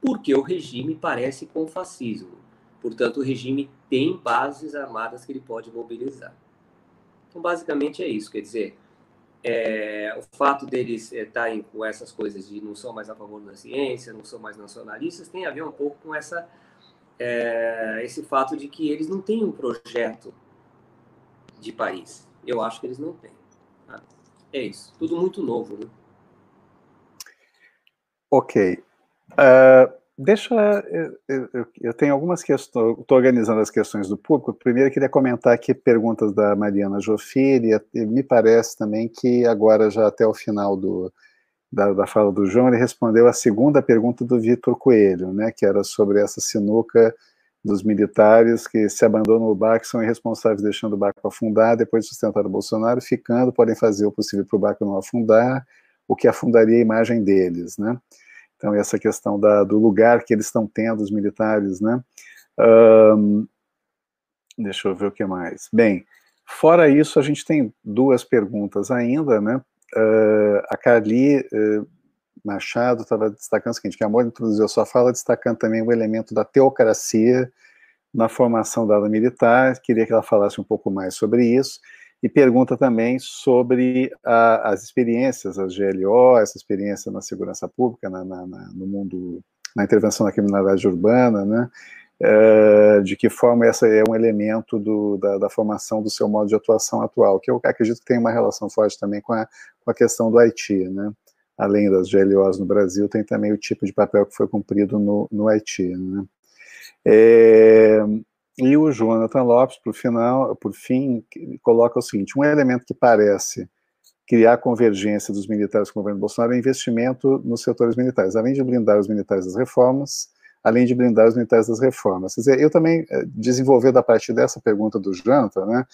porque o regime parece com fascismo. Portanto, o regime tem bases armadas que ele pode mobilizar. Então, basicamente é isso. Quer dizer, é, o fato deles estarem com essas coisas de não são mais a favor da ciência, não são mais nacionalistas, tem a ver um pouco com essa é, esse fato de que eles não têm um projeto de país. Eu acho que eles não têm. Tá? É isso. Tudo muito novo, né? Ok. Uh, deixa. Eu, eu, eu, tenho algumas questões. Estou organizando as questões do público. Primeiro, queria comentar aqui perguntas da Mariana Jofiri. Me parece também que agora, já até o final do, da, da fala do João, ele respondeu a segunda pergunta do Vitor Coelho, né, que era sobre essa sinuca dos militares que se abandonam o barco, são irresponsáveis deixando o barco afundar, depois de sustentar o Bolsonaro, ficando, podem fazer o possível para o barco não afundar, o que afundaria a imagem deles, né? Então, essa questão da, do lugar que eles estão tendo, os militares, né? Um, deixa eu ver o que mais. Bem, fora isso, a gente tem duas perguntas ainda, né? Uh, a Carly uh, Machado estava destacando o seguinte, que a Amor introduziu a sua fala, destacando também o elemento da teocracia na formação da ala militar, queria que ela falasse um pouco mais sobre isso, e pergunta também sobre a, as experiências, as GLO, essa experiência na segurança pública, na, na, na, no mundo, na intervenção na criminalidade urbana, né, é, de que forma essa é um elemento do, da, da, formação do seu modo de atuação atual, que eu acredito que tem uma relação forte também com a, com a questão do Haiti, né, além das GLOs no Brasil, tem também o tipo de papel que foi cumprido no, no Haiti, né. É, e o Jonathan Lopes, por final, por fim, coloca o seguinte: um elemento que parece criar convergência dos militares com o governo Bolsonaro é investimento nos setores militares, além de blindar os militares das reformas, além de blindar os militares das reformas. Quer dizer, eu também eh, desenvolvendo a partir dessa pergunta do Jonathan, né,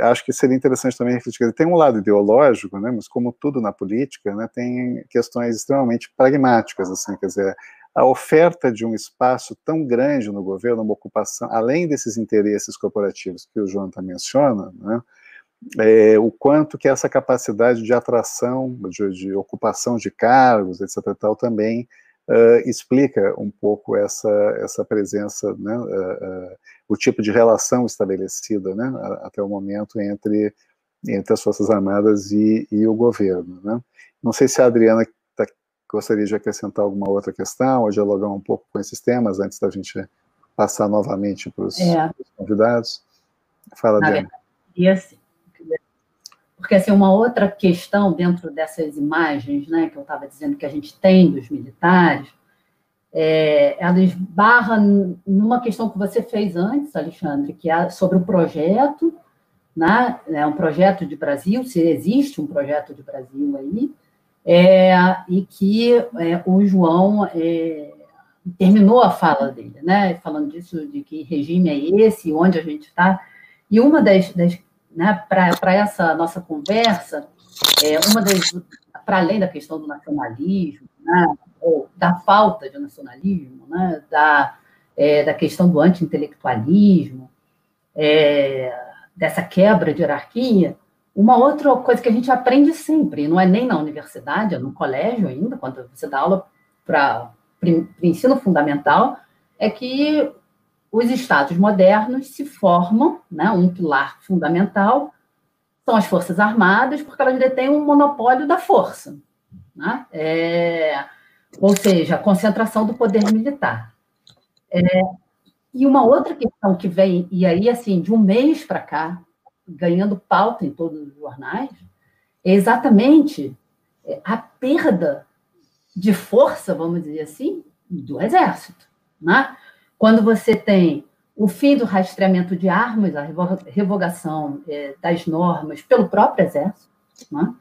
acho que seria interessante também refletir. Tem um lado ideológico, né, mas como tudo na política, né, tem questões extremamente pragmáticas, assim, quer dizer, a oferta de um espaço tão grande no governo, uma ocupação, além desses interesses corporativos que o também menciona, né, é, o quanto que essa capacidade de atração, de, de ocupação de cargos, etc. Tal, também uh, explica um pouco essa, essa presença, né, uh, uh, o tipo de relação estabelecida né, até o momento entre, entre as Forças Armadas e, e o governo. Né. Não sei se a Adriana Gostaria de acrescentar alguma outra questão ou dialogar um pouco com esses temas antes da gente passar novamente para os é. convidados? Fala, Dani. E assim, porque assim, uma outra questão dentro dessas imagens, né, que eu estava dizendo que a gente tem dos militares, é, ela esbarra numa questão que você fez antes, Alexandre, que é sobre o projeto, né, é um projeto de Brasil, se existe um projeto de Brasil aí, é, e que é, o João é, terminou a fala dele, né, falando disso, de que regime é esse, onde a gente está, e uma das, das né, para essa nossa conversa, é, uma das, para além da questão do nacionalismo, né, ou da falta de nacionalismo, né, da, é, da questão do anti-intelectualismo, é, dessa quebra de hierarquia, uma outra coisa que a gente aprende sempre, não é nem na universidade, é no colégio ainda, quando você dá aula para ensino fundamental, é que os estados modernos se formam, né, um pilar fundamental são as forças armadas, porque elas detêm um monopólio da força, né? É, ou seja, a concentração do poder militar. É, e uma outra questão que vem, e aí, assim, de um mês para cá, ganhando pauta em todos os jornais, é exatamente é, a perda de força, vamos dizer assim, do exército. Né? Quando você tem o fim do rastreamento de armas, a revogação é, das normas pelo próprio exército, né?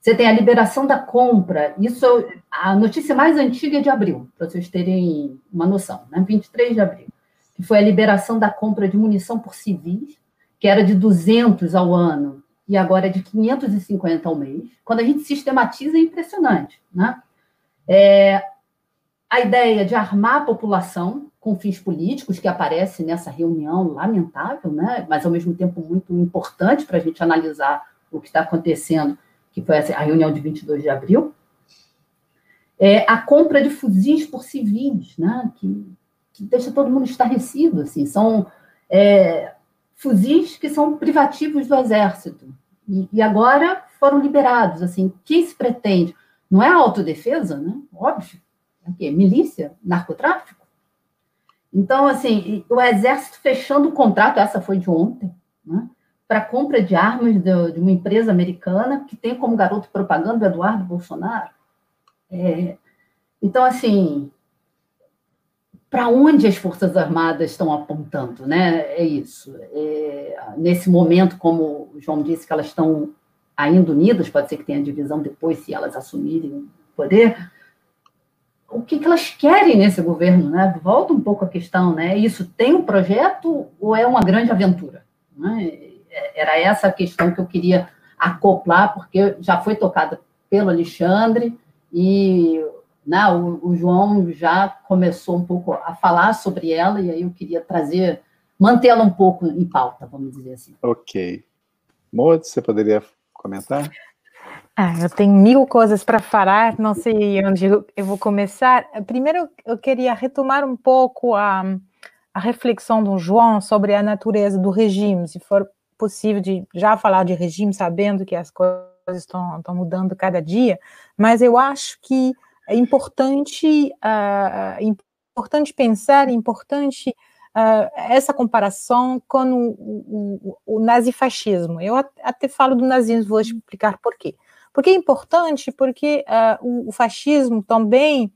você tem a liberação da compra, isso a notícia mais antiga é de abril, para vocês terem uma noção, né? 23 de abril, que foi a liberação da compra de munição por civis, que era de 200 ao ano e agora é de 550 ao mês. Quando a gente sistematiza, é impressionante. Né? É, a ideia de armar a população com fins políticos, que aparece nessa reunião lamentável, né? mas ao mesmo tempo muito importante para a gente analisar o que está acontecendo, que foi a reunião de 22 de abril. É, a compra de fuzis por civis, né? que, que deixa todo mundo estarrecido. Assim. São é, fuzis que são privativos do Exército. E, e agora foram liberados. Assim, que se pretende? Não é autodefesa, né? Óbvio. É o quê? Milícia? Narcotráfico? Então, assim, o Exército fechando o contrato, essa foi de ontem, né? para compra de armas de, de, uma empresa americana que tem como garoto propaganda o Eduardo Bolsonaro. É, então, assim, para onde as Forças Armadas estão apontando, né? É isso. É, nesse momento, como o João disse, que elas estão ainda unidas, pode ser que tenha divisão depois, se elas assumirem o poder. O que, que, elas querem nesse governo, né? Volta um pouco a questão, né? Isso tem um projeto ou é uma grande aventura? Né? Era essa a questão que eu queria acoplar, porque já foi tocada pelo Alexandre e né, o, João já começou um pouco a falar sobre ela e aí eu queria trazer, mantê-la um pouco em pauta, vamos dizer assim. Ok. Maud, você poderia comentar? Ah, eu tenho mil coisas para falar, não sei onde eu, vou começar. Primeiro, eu queria retomar um pouco a, a reflexão do João sobre a natureza do regime, se for possível de já falar de regime, sabendo que as coisas estão, estão mudando cada dia, mas eu acho que é importante, uh, importante pensar, é importante uh, essa comparação com o, o, o nazifascismo. Eu até falo do nazismo, vou explicar por quê. Porque é importante, porque uh, o, o, fascismo também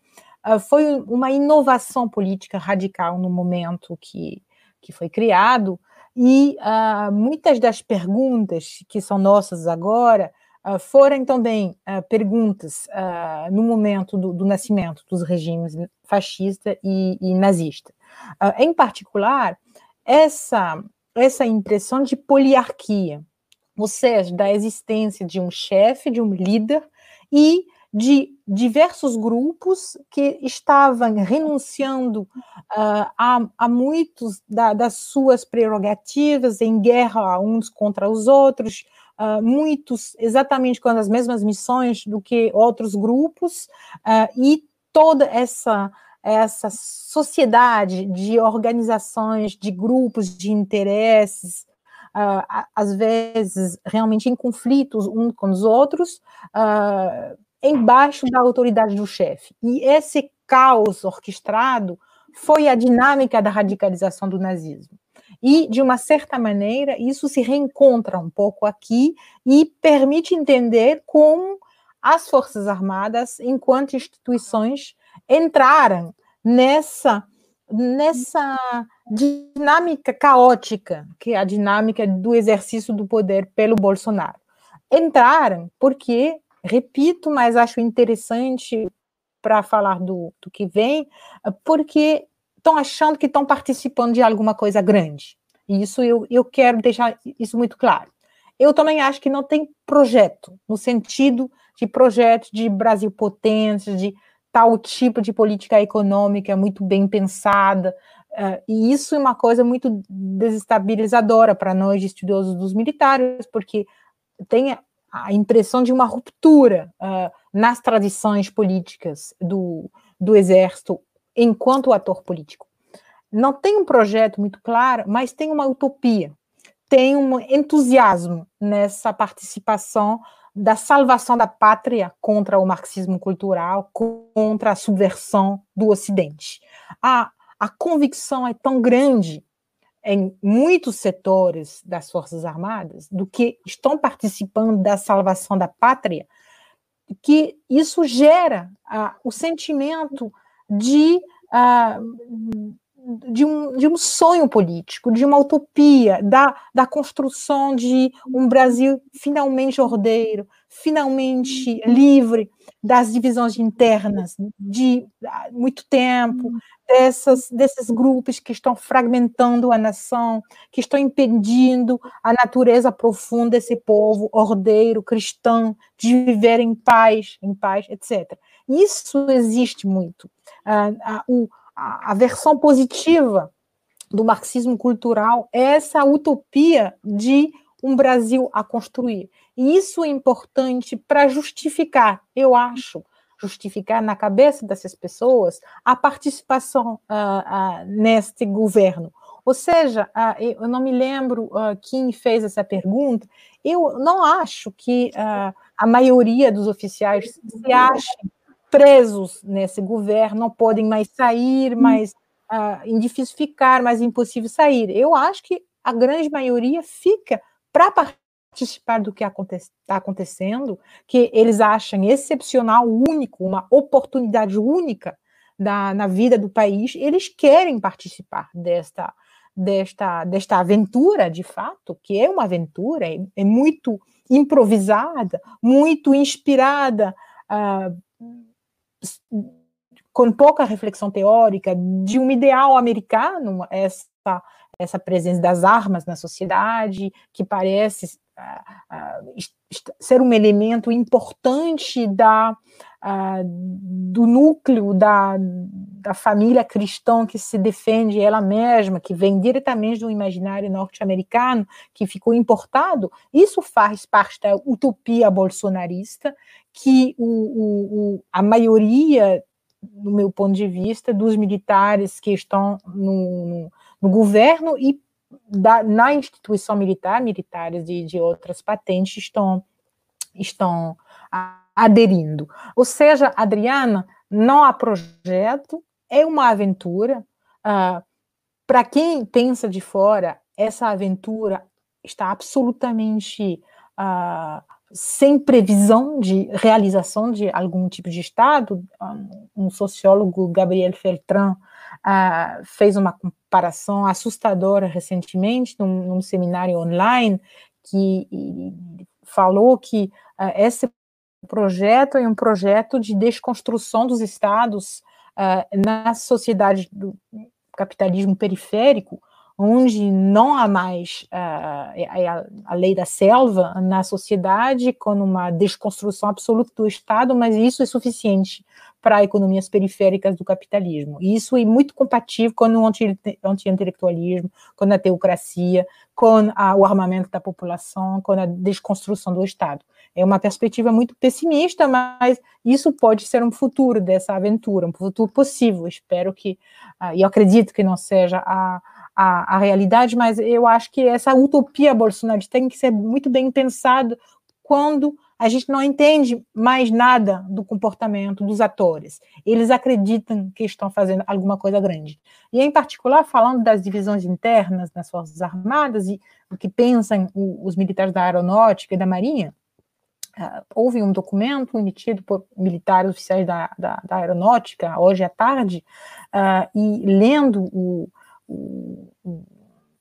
uh, foi uma inovação política radical no momento que, que foi criado, e uh, muitas das perguntas que são nossas agora foram também perguntas no momento do, do, nascimento dos regimes fascista e, e nazista. em particular, essa, essa impressão de poliarquia, ou seja, da existência de um chefe, de um líder e de diversos grupos que estavam renunciando uh, a, a, muitos da, das suas prerrogativas em guerra uns contra os outros, uh, muitos exatamente com as mesmas missões do que outros grupos, uh, e toda essa essa sociedade de organizações, de grupos de interesses, uh, às vezes realmente em conflitos uns com os outros, uh, embaixo da autoridade do chefe. E esse caos orquestrado foi a dinâmica da radicalização do nazismo. E, de uma certa maneira, isso se reencontra um pouco aqui e permite entender como as Forças Armadas, enquanto instituições, entraram nessa, nessa dinâmica caótica, que é a dinâmica do exercício do poder pelo Bolsonaro. Entraram porque, repito, mas acho interessante para falar do, do que vem, porque estão achando que estão participando de alguma coisa grande. E isso eu, eu quero deixar isso muito claro. Eu também acho que não tem projeto, no sentido de projeto de Brasil potência, de tal tipo de política econômica muito bem pensada, Uh, e isso é uma coisa muito desestabilizadora para nós, estudiosos dos militares, porque tem a impressão de uma ruptura uh, nas tradições políticas do, do exército enquanto ator político. Não tem um projeto muito claro, mas tem uma utopia, tem um entusiasmo nessa participação da salvação da pátria contra o marxismo cultural, contra a subversão do Ocidente. Há a convicção é tão grande em muitos setores das Forças Armadas do que estão participando da salvação da pátria, que isso gera ah, o sentimento de, ah, de, um, de um sonho político, de uma utopia, da, da construção de um Brasil finalmente ordeiro, finalmente livre das divisões internas de muito tempo, dessas, desses grupos que estão fragmentando a nação, que estão impedindo a natureza profunda desse povo ordeiro, cristão, de viver em paz, em paz, etc. Isso existe muito. A, a, versão positiva do marxismo cultural é essa utopia de um Brasil a construir. E isso é importante para justificar, eu acho, justificar na cabeça dessas pessoas a participação uh, uh, neste governo. Ou seja, uh, eu não me lembro quem fez essa pergunta, eu não acho que a maioria dos oficiais se achem presos nesse governo, não podem mais sair, mais uh, difícil ficar, mais impossível sair. Eu acho que a grande maioria fica para participar do que está acontecendo, que eles acham excepcional, único, uma oportunidade única da, na vida do país, eles querem participar desta, desta, desta aventura, de fato, que é uma aventura, é, é muito improvisada, muito inspirada uh, com pouca reflexão teórica de um ideal americano, essa, essa presença das armas na sociedade, que parece ser um elemento importante da, uh, do núcleo da, da família cristã que se defende ela mesma, que vem diretamente do imaginário norte-americano, que ficou importado, isso faz parte da utopia bolsonarista, que o, o, a maioria, no meu ponto de vista, dos militares que estão no, no, no governo e da, na instituição militar, militares de, de outras patentes estão, estão aderindo. Ou seja, Adriana, não há projeto, é uma aventura. Uh, Para quem pensa de fora, essa aventura está absolutamente uh, sem previsão de realização de algum tipo de Estado. Um sociólogo, Gabriel Feltran, uh, fez uma comparação assustadora recentemente num, num seminário online que falou que uh, esse projeto é um projeto de desconstrução dos estados uh, na sociedade do capitalismo periférico, onde não há mais uh, a, lei da selva na sociedade, com uma desconstrução absoluta do Estado, mas isso é suficiente para economias periféricas do capitalismo. E isso é muito compatível com o anti-intelectualismo, com a teocracia, com a, o armamento da população, com a desconstrução do Estado. É uma perspectiva muito pessimista, mas isso pode ser um futuro dessa aventura, um futuro possível. Espero que, uh, e acredito que não seja a, a, a realidade, mas eu acho que essa utopia bolsonarista tem que ser muito bem pensada quando a gente não entende mais nada do comportamento dos atores. Eles acreditam que estão fazendo alguma coisa grande. E, em particular, falando das divisões internas das Forças Armadas e o que pensam os militares da aeronáutica e da marinha, uh, houve um documento emitido por militares oficiais da, da, da aeronáutica, hoje à tarde, uh, e lendo o, o,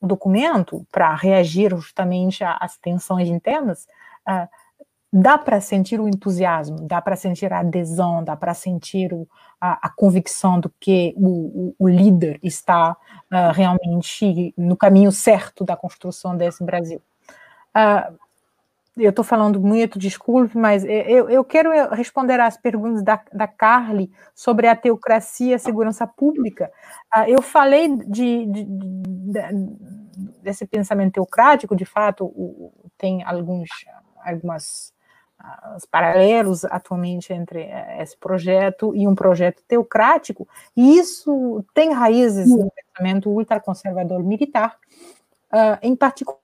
documento para reagir justamente às tensões internas, uh, dá para sentir o entusiasmo, dá para sentir a adesão, dá para sentir o, a, a, convicção do que o, o, o líder está uh, realmente no caminho certo da construção desse Brasil. Uh, eu estou falando muito, desculpe, mas eu, eu quero responder às perguntas da, da Carly sobre a teocracia a segurança pública. Uh, eu falei de, de, de, desse pensamento teocrático, de fato, tem alguns, algumas os paralelos atualmente entre eh, esse projeto e um projeto teocrático, e isso tem raízes no pensamento ultraconservador militar, uh, em particular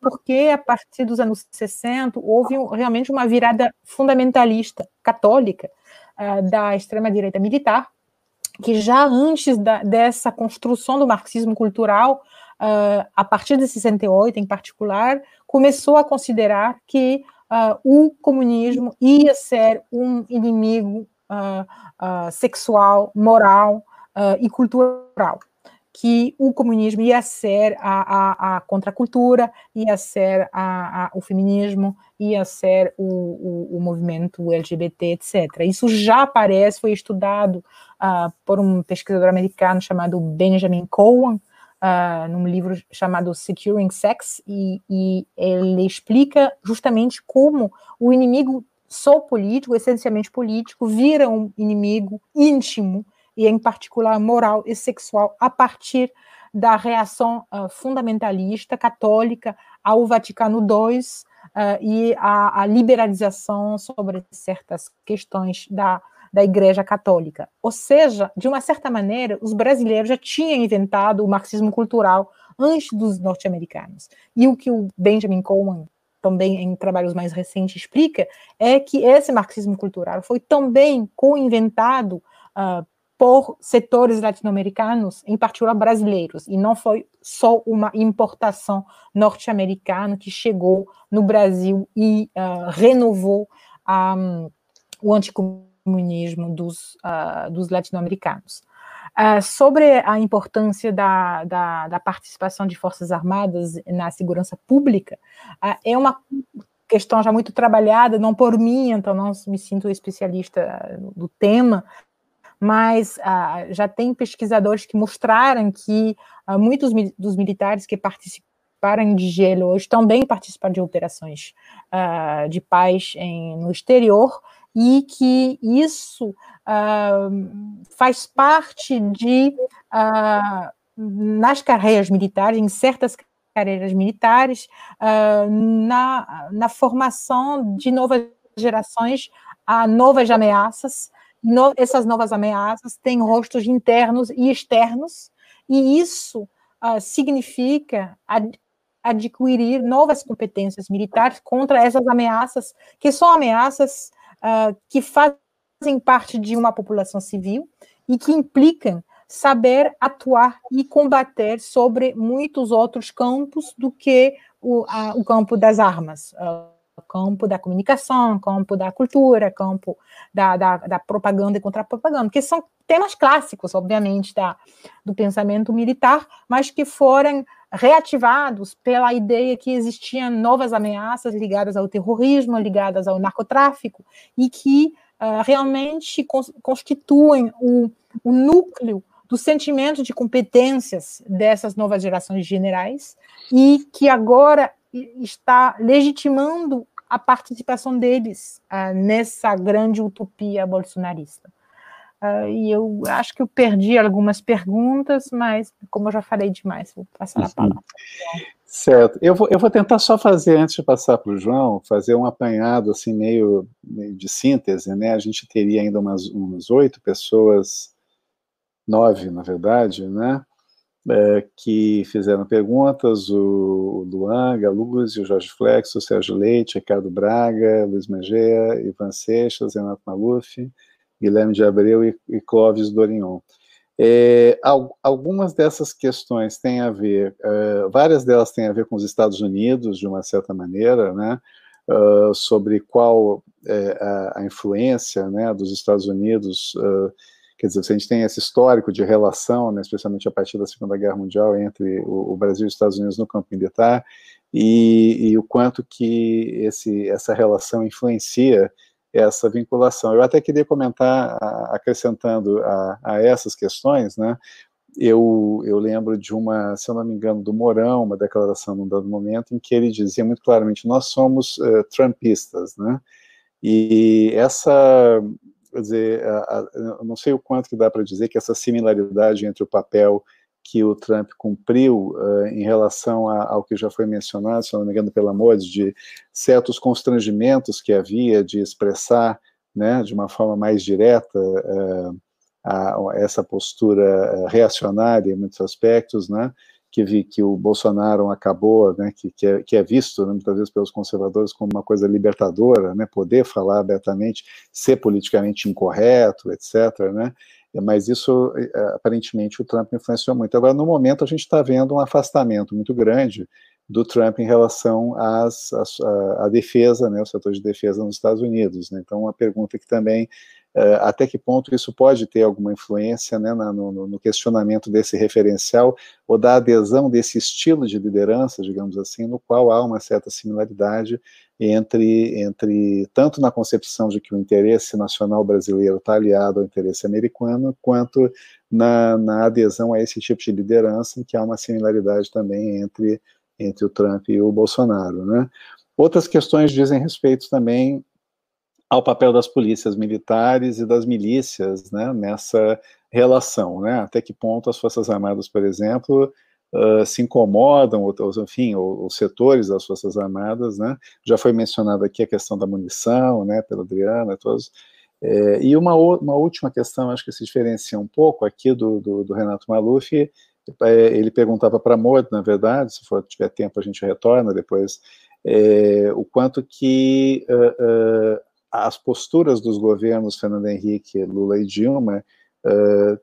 porque, a partir dos anos 60, houve realmente uma virada fundamentalista católica uh, da extrema-direita militar, que já antes da, dessa construção do marxismo cultural, uh, a partir de 68 em particular, começou a considerar que uh, o comunismo ia ser um inimigo sexual, moral e cultural. Que o comunismo ia ser a, a, a contracultura, ia ser a, a, o feminismo, ia ser o, o, o, movimento LGBT, etc. Isso já aparece, foi estudado por um pesquisador americano chamado Benjamin Cohen, uh, num livro chamado Securing Sex, e, e ele explica justamente como o inimigo só político, essencialmente político, vira um inimigo íntimo, e em particular moral e sexual, a partir da reação uh, fundamentalista católica ao Vaticano II uh, e a, a, liberalização sobre certas questões da da Igreja Católica. Ou seja, de uma certa maneira, os brasileiros já tinham inventado o marxismo cultural antes dos norte-americanos. E o que o Benjamin Coleman também em trabalhos mais recentes explica é que esse marxismo cultural foi também co-inventado uh, por setores latino-americanos, em particular brasileiros, e não foi só uma importação norte-americana que chegou no Brasil e uh, renovou um, o anticomunismo comunismo dos, uh, dos latino-americanos. Uh, sobre a importância da, da, da, participação de forças armadas na segurança pública, é uma questão já muito trabalhada, não por mim, então não me sinto especialista do tema, mas uh, já tem pesquisadores que mostraram que uh, muitos mi dos militares que participaram de gelo hoje também participaram de operações uh, de paz em, no exterior e que isso faz parte de nas carreiras militares, em certas carreiras militares, na, na formação de novas gerações a novas ameaças no, essas novas ameaças têm rostos internos e externos, e isso uh, significa ad, adquirir novas competências militares contra essas ameaças, que são ameaças uh, que fazem parte de uma população civil e que implicam saber atuar e combater sobre muitos outros campos do que o, a, o campo das armas. Uh, campo da comunicação, campo da cultura, campo da, da, da propaganda e contra-propaganda, que são temas clássicos, obviamente, da, do pensamento militar, mas que foram reativados pela ideia que existiam novas ameaças ligadas ao terrorismo, ligadas ao narcotráfico, e que uh, realmente constituem o, o núcleo do sentimento de competências dessas novas gerações de generais e que agora está legitimando a participação deles uh, nessa grande utopia bolsonarista. Uh, e eu acho que eu perdi algumas perguntas, mas como eu já falei demais, vou passar a palavra. Certo. Eu vou, eu vou tentar só fazer, antes de passar para o João, fazer um apanhado assim meio, meio, de síntese, né? A gente teria ainda umas oito pessoas, nove, na verdade, né? É, que fizeram perguntas, o Luan, Galuz, o Jorge Flex, o Sérgio Leite, Ricardo Braga, Luiz Magea, Ivan Seixas, Renato Maluf, Guilherme de Abreu e, e Clóvis Dorion. É, algumas dessas questões têm a ver, uh, várias delas têm a ver com os Estados Unidos, de uma certa maneira, né, uh, sobre qual é, a, a, influência né, dos Estados Unidos uh, Quer dizer, se a gente tem esse histórico de relação, né, especialmente a partir da Segunda Guerra Mundial, entre o, o Brasil e os Estados Unidos no campo militar, e, e o quanto que esse, essa relação influencia essa vinculação. Eu até queria comentar, acrescentando a, a essas questões, né, eu, eu, lembro de uma, se eu não me engano, do Mourão, uma declaração num dado momento, em que ele dizia muito claramente, nós somos uh, trumpistas, né, e essa, quer dizer, a, a, não sei o quanto que dá para dizer que essa similaridade entre o papel que o Trump cumpriu uh, em relação a, ao que já foi mencionado, se não me engano, pela Modes, de certos constrangimentos que havia de expressar, né, de uma forma mais direta, uh, a, essa postura reacionária em muitos aspectos, né, que que o Bolsonaro acabou, né, que, que, é, que é visto né, muitas vezes pelos conservadores como uma coisa libertadora, né, poder falar abertamente, ser politicamente incorreto, etc. Né, mas isso é, aparentemente o Trump influenciou muito. Agora, no momento, a gente está vendo um afastamento muito grande do Trump em relação às, à, à defesa, né, o setor de defesa nos Estados Unidos. Né, então, uma pergunta que também Uh, até que ponto isso pode ter alguma influência né, na, no, no, questionamento desse referencial ou da adesão desse estilo de liderança, digamos assim, no qual há uma certa similaridade entre, entre tanto na concepção de que o interesse nacional brasileiro está aliado ao interesse americano, quanto na, na adesão a esse tipo de liderança, em que há uma similaridade também entre, entre o Trump e o Bolsonaro. Né? Outras questões dizem respeito também ao papel das polícias militares e das milícias né, nessa relação, né, até que ponto as Forças Armadas, por exemplo, uh, se incomodam, ou, enfim, os setores das Forças Armadas, né, já foi mencionado aqui a questão da munição, né, pela Adriana, todos, é, e uma, uma última questão, acho que se diferencia um pouco aqui do, do, do Renato Maluf, ele perguntava para a na verdade, se for tiver tempo a gente retorna depois, é, o quanto que uh, uh, as posturas dos governos Fernando Henrique, Lula e Dilma uh,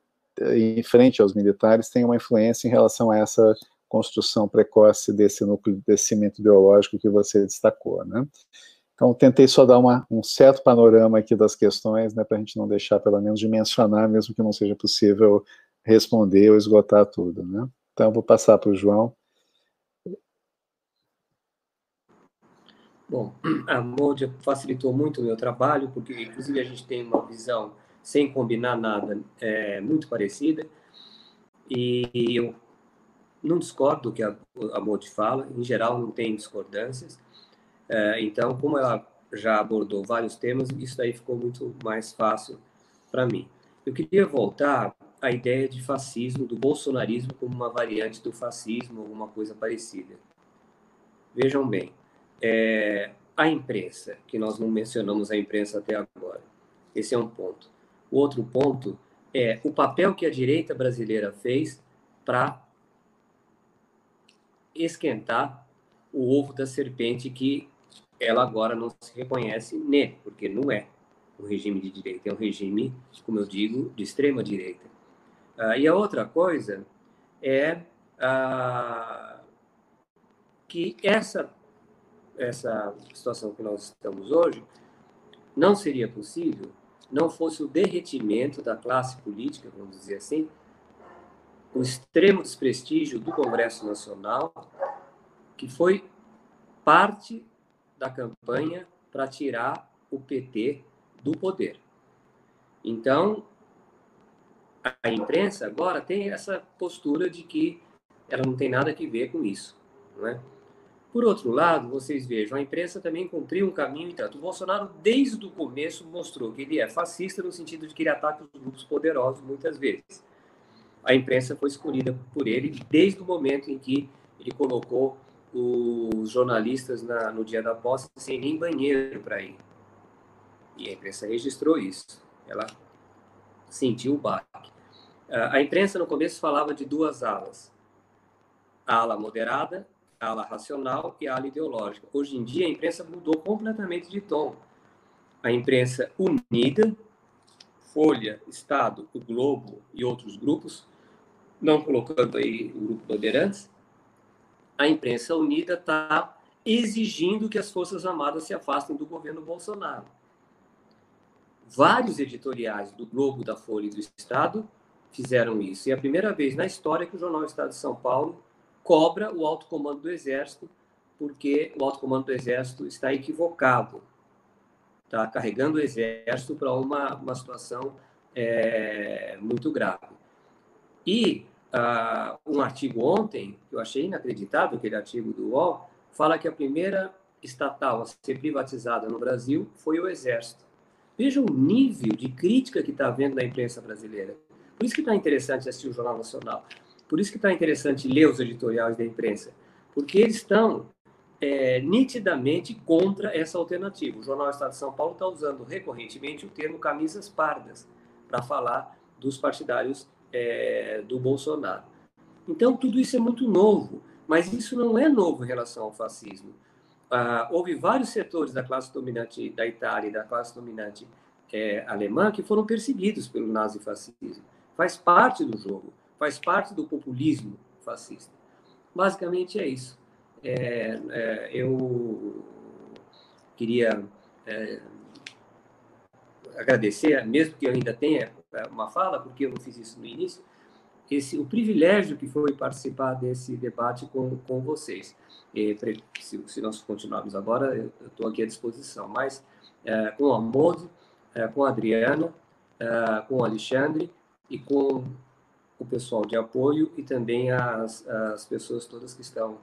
em frente aos militares têm uma influência em relação a essa construção precoce desse núcleo, desse cimento ideológico que você destacou, né? Então, tentei só dar uma, um certo panorama aqui das questões, né, para a gente não deixar, pelo menos, de mencionar, mesmo que não seja possível responder ou esgotar tudo, né? Então, vou passar para o João. Bom, *clears throat* a Modia facilitou muito o meu trabalho, porque inclusive a gente tem uma visão sem combinar nada, é muito parecida. E eu não discordo do que a, a fala, em geral não tem discordâncias. É, então, como ela já abordou vários temas, isso daí ficou muito mais fácil para mim. Eu queria voltar à ideia de fascismo, do bolsonarismo como uma variante do fascismo, alguma coisa parecida. Vejam bem, é, a imprensa, que nós não mencionamos a imprensa até agora, esse é um ponto. O outro ponto é o papel que a direita brasileira fez para esquentar o ovo da serpente que ela agora não se reconhece nele, porque não é um regime de direita, é um regime, como eu digo, de extrema direita. Ah, e a outra coisa é ah, que essa, essa situação que nós estamos hoje não seria possível não fosse o derretimento da classe política, vamos dizer assim, o extremo desprestígio do Congresso Nacional, que foi parte da campanha para tirar o PT do poder. Então, a imprensa agora tem essa postura de que ela não tem nada a ver com isso, não é? Por outro lado, vocês vejam, a imprensa também cumpriu um caminho tanto. O Bolsonaro, desde o começo, mostrou que ele é fascista no sentido de que ele ataca os grupos poderosos muitas vezes. A imprensa foi escolhida por ele desde o momento em que ele colocou os jornalistas na, no dia da posse sem nem banheiro para ir. E a imprensa registrou isso. Ela sentiu o baque. A imprensa, no começo, falava de duas alas. A ala moderada a ala racional e a ala ideológica. Hoje em dia, a imprensa mudou completamente de tom. A imprensa unida, Folha, Estado, o Globo e outros grupos, não colocando aí o grupo Bandeirantes, a imprensa unida está exigindo que as Forças Armadas se afastem do governo Bolsonaro. Vários editoriais do Globo, da Folha e do Estado fizeram isso. E é a primeira vez na história que o jornal Estado de São Paulo cobra o alto comando do Exército, porque o alto comando do Exército está equivocado, está carregando o Exército para uma, uma situação é, muito grave. E uh, um artigo ontem, que eu achei inacreditável, aquele artigo do UOL, fala que a primeira estatal a ser privatizada no Brasil foi o Exército. Veja o nível de crítica que está havendo na imprensa brasileira. Por isso que está interessante assistir o Jornal Nacional. Por isso que está interessante ler os editoriais da imprensa, porque eles estão é, nitidamente contra essa alternativa. O Jornal Estado de São Paulo está usando recorrentemente o termo camisas pardas para falar dos partidários é, do Bolsonaro. Então, tudo isso é muito novo, mas isso não é novo em relação ao fascismo. Ah, houve vários setores da classe dominante da Itália e da classe dominante é, alemã que foram perseguidos pelo nazifascismo. Faz parte do jogo faz parte do populismo fascista. Basicamente é isso. É, é, eu queria é, agradecer, mesmo que eu ainda tenha uma fala, porque eu não fiz isso no início, esse, o privilégio que foi participar desse debate com, com vocês. E, se, se, nós continuarmos agora, eu estou aqui à disposição, mas é, com o Amor, é, com a Adriana, é, com o Alexandre e com o pessoal de apoio e também as, as pessoas todas que estão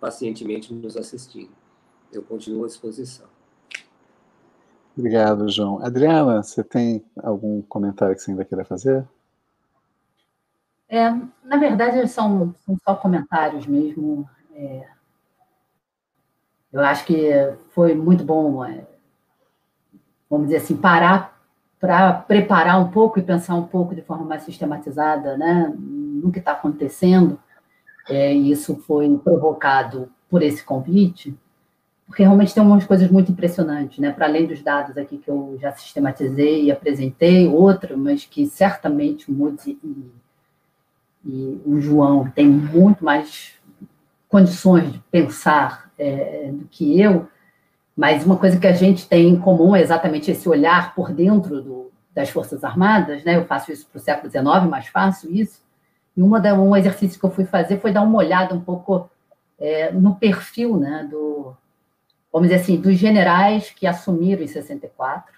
pacientemente nos assistindo. Eu continuo à disposição. Obrigado, João. Adriana, você tem algum comentário que você ainda queira fazer? É, na verdade, são, são só comentários mesmo. É, eu acho que foi muito bom, é, vamos dizer assim, parar para preparar um pouco e pensar um pouco de forma mais sistematizada né, no que está acontecendo. É, e isso foi provocado por esse convite, porque realmente tem umas coisas muito impressionantes, né? Para além dos dados aqui que eu já sistematizei e apresentei, outra, mas que certamente o Moody e, e, o João têm muito mais condições de pensar é, do que eu, mas uma coisa que a gente tem em comum é exatamente esse olhar por dentro do, das Forças Armadas, né? Eu faço isso para o século XIX, mais fácil isso. E uma da, um exercício que eu fui fazer foi dar uma olhada um pouco é, no perfil, né? Do, vamos dizer assim, dos generais que assumiram em 64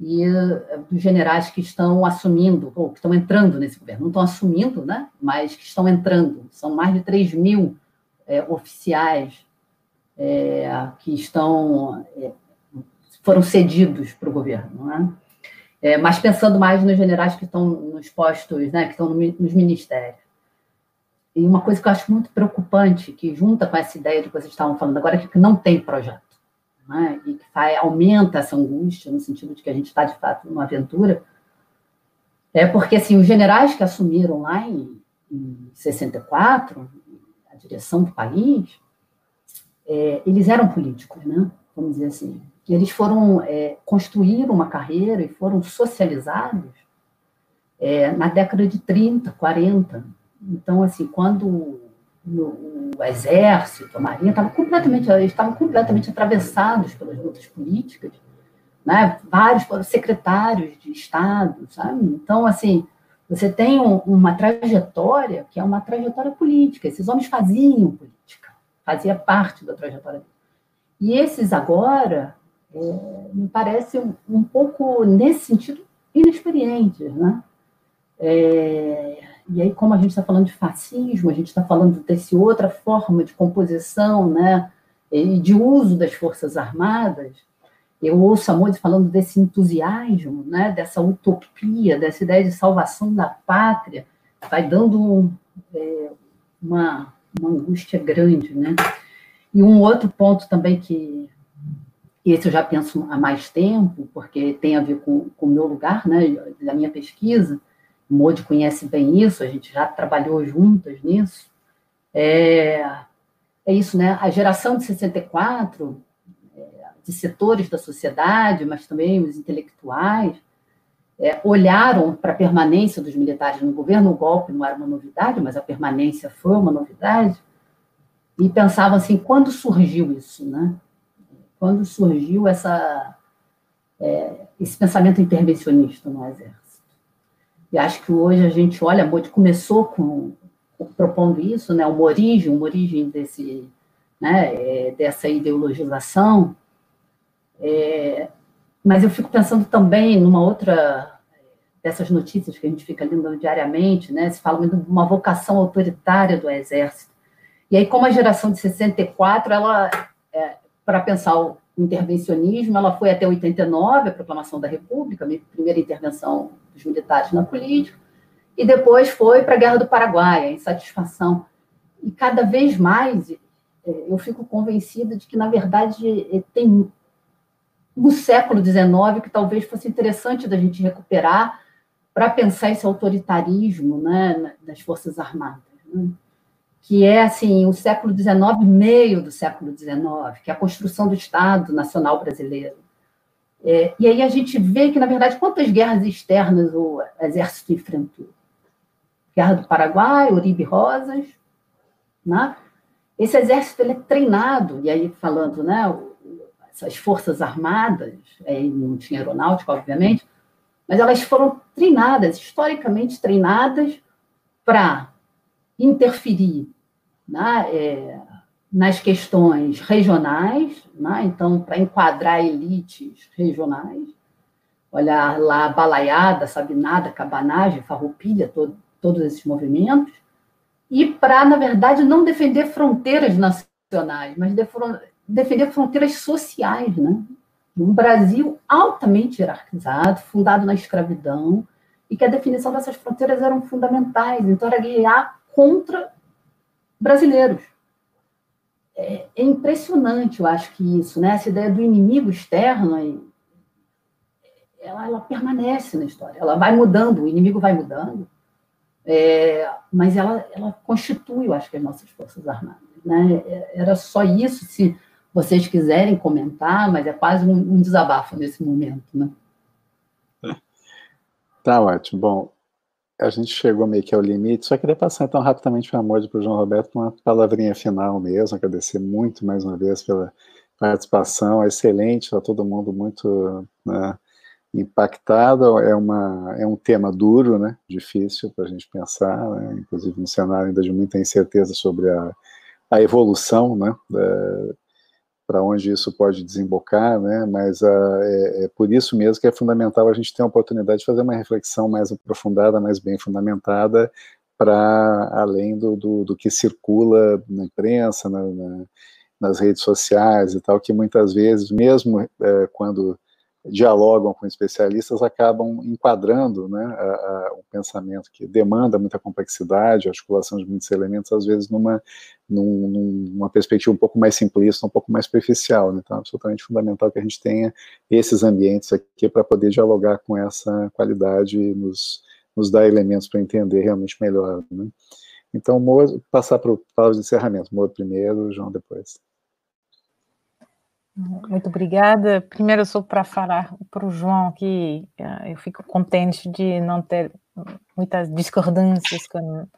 e uh, dos generais que estão assumindo, ou que estão entrando nesse governo. Não estão assumindo, né, mas que estão entrando. São mais de 3 mil é, oficiais é, que estão é, foram cedidos para o governo. Né? É, mas pensando mais nos generais que estão nos postos, né, que estão no, nos ministérios. E uma coisa que eu acho muito preocupante, que junta com essa ideia de que vocês estavam falando agora, é que não tem projeto. Né, e que faz, aumenta essa angústia, no sentido de que a gente está, de fato, numa aventura, é porque assim, os generais que assumiram lá em, em 64, a direção do país, é, eles eram políticos, né? vamos dizer assim. Eles foram é, construir uma carreira e foram socializados é, na década de 30, 40. Então, assim, quando o, exército, a marinha, estavam completamente, estavam completamente atravessados pelas lutas políticas, né? vários secretários de Estado, sabe? Então, assim, você tem um, uma trajetória que é uma trajetória política. Esses homens faziam política, fazia parte da trajetória. E esses agora, é, me parece um, um, pouco, nesse sentido, inexperientes, né? É, e aí, como a gente está falando de fascismo, a gente está falando desse outra forma de composição, né? E de uso das forças armadas, eu ouço a Moise falando desse entusiasmo, né? Dessa utopia, dessa ideia de salvação da pátria, vai dando é, uma, uma angústia grande, né? E um outro ponto também que esse eu já penso há mais tempo, porque tem a ver com, com o meu lugar, né, da minha pesquisa. O Modi conhece bem isso, a gente já trabalhou juntas nisso. É, é isso, né? A geração de 64, é, de setores da sociedade, mas também os intelectuais, é, olharam para a permanência dos militares no governo. O golpe não era uma novidade, mas a permanência foi uma novidade. E pensavam assim: quando surgiu isso, né? quando surgiu essa, é, esse pensamento intervencionista no Exército. E acho que hoje a gente olha, Modi começou com, com, propondo isso, né, uma origem, uma origem desse, né, é, dessa ideologização, é, mas eu fico pensando também numa outra dessas notícias que a gente fica lendo diariamente, né, se fala de uma vocação autoritária do Exército. E aí, como a geração de 64, ela é, para pensar o intervencionismo, ela foi até 89, a proclamação da República, a primeira intervenção dos militares na política, e depois foi para a Guerra do Paraguai, a insatisfação. E cada vez mais é, eu fico convencida de que, na verdade, tem um século XIX que talvez fosse interessante da gente recuperar para pensar esse autoritarismo né, das Forças Armadas. Né? que é assim o século XIX, meio do século XIX, que é a construção do Estado Nacional Brasileiro. É, e aí a gente vê que, na verdade, quantas guerras externas o Exército enfrentou? Guerra do Paraguai, Uribe Rosas, né? Esse exército ele é treinado, e aí falando, né, essas forças armadas, aí não tinha aeronáutica, obviamente, mas elas foram treinadas, historicamente treinadas, para interferir né, é, nas questões regionais, né, então, para enquadrar elites regionais, olhar lá Balaiada, Sabinada, Cabanagem, Farroupilha, todo, todos esses movimentos, e para, na verdade, não defender fronteiras nacionais, mas defender fronteiras sociais, né? Um Brasil altamente hierarquizado, fundado na escravidão, e que a definição dessas fronteiras eram fundamentais. Então, era guiar contra brasileiros. É, é, impressionante, eu acho que isso, né? Essa ideia do inimigo externo, ela, ela permanece na história, ela vai mudando, o inimigo vai mudando, é, mas ela, ela constitui, eu acho que as nossas forças armadas. Né? É, era só isso, se vocês quiserem comentar, mas é quase um, um desabafo nesse momento, né? Tá ótimo. Bom, a gente chegou meio que ao limite, só queria passar então rapidamente o amor para o João Roberto uma palavrinha final mesmo, agradecer muito mais uma vez pela participação, excelente, está todo mundo muito né, impactado, é, uma, é um tema duro, né, difícil para a gente pensar, né, inclusive no cenário ainda de muita incerteza sobre a, a evolução, né, para onde isso pode desembocar, né? Mas uh, é, é, por isso mesmo que é fundamental a gente ter a oportunidade de fazer uma reflexão mais aprofundada, mais bem fundamentada, para além do, do, do, que circula na imprensa, na, na, nas redes sociais e tal, que muitas vezes, mesmo é, quando dialogam com especialistas, acabam enquadrando né, a, a, um pensamento que demanda muita complexidade, articulação de muitos elementos, às vezes numa, num, numa perspectiva um pouco mais simplista, um pouco mais superficial. Né? Então, é absolutamente fundamental que a gente tenha esses ambientes aqui para poder dialogar com essa qualidade e nos, nos dar elementos para entender realmente melhor. Né? Então, Mo, passar para o palavra de encerramento. Moro primeiro, João depois. Muito obrigada. Primeiro, só para falar para o João que uh, eu fico contente de não ter muitas discordâncias com,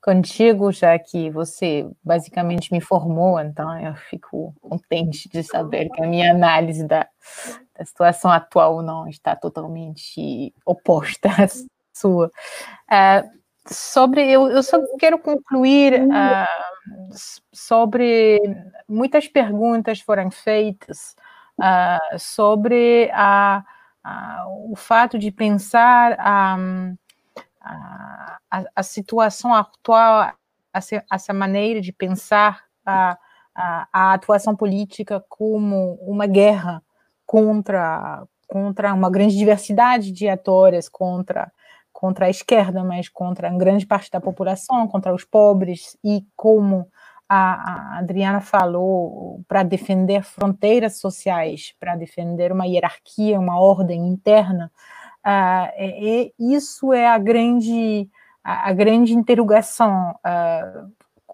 contigo, já que você basicamente me formou, então eu fico contente de saber que a minha análise da, da situação atual não está totalmente oposta *laughs* à sua. Uh, sobre, eu, eu só quero concluir uh, sobre muitas perguntas foram feitas uh, sobre a, a, o fato de pensar a, a, a situação atual, essa maneira de pensar a, a, a atuação política como uma guerra contra contra uma grande diversidade de atores, contra contra a esquerda, mas contra grande parte da população, contra os pobres, e como a, a Adriana falou, para defender fronteiras sociais, para defender uma hierarquia, uma ordem interna, uh, e, e isso é a grande, a, a grande interrogação. Uh,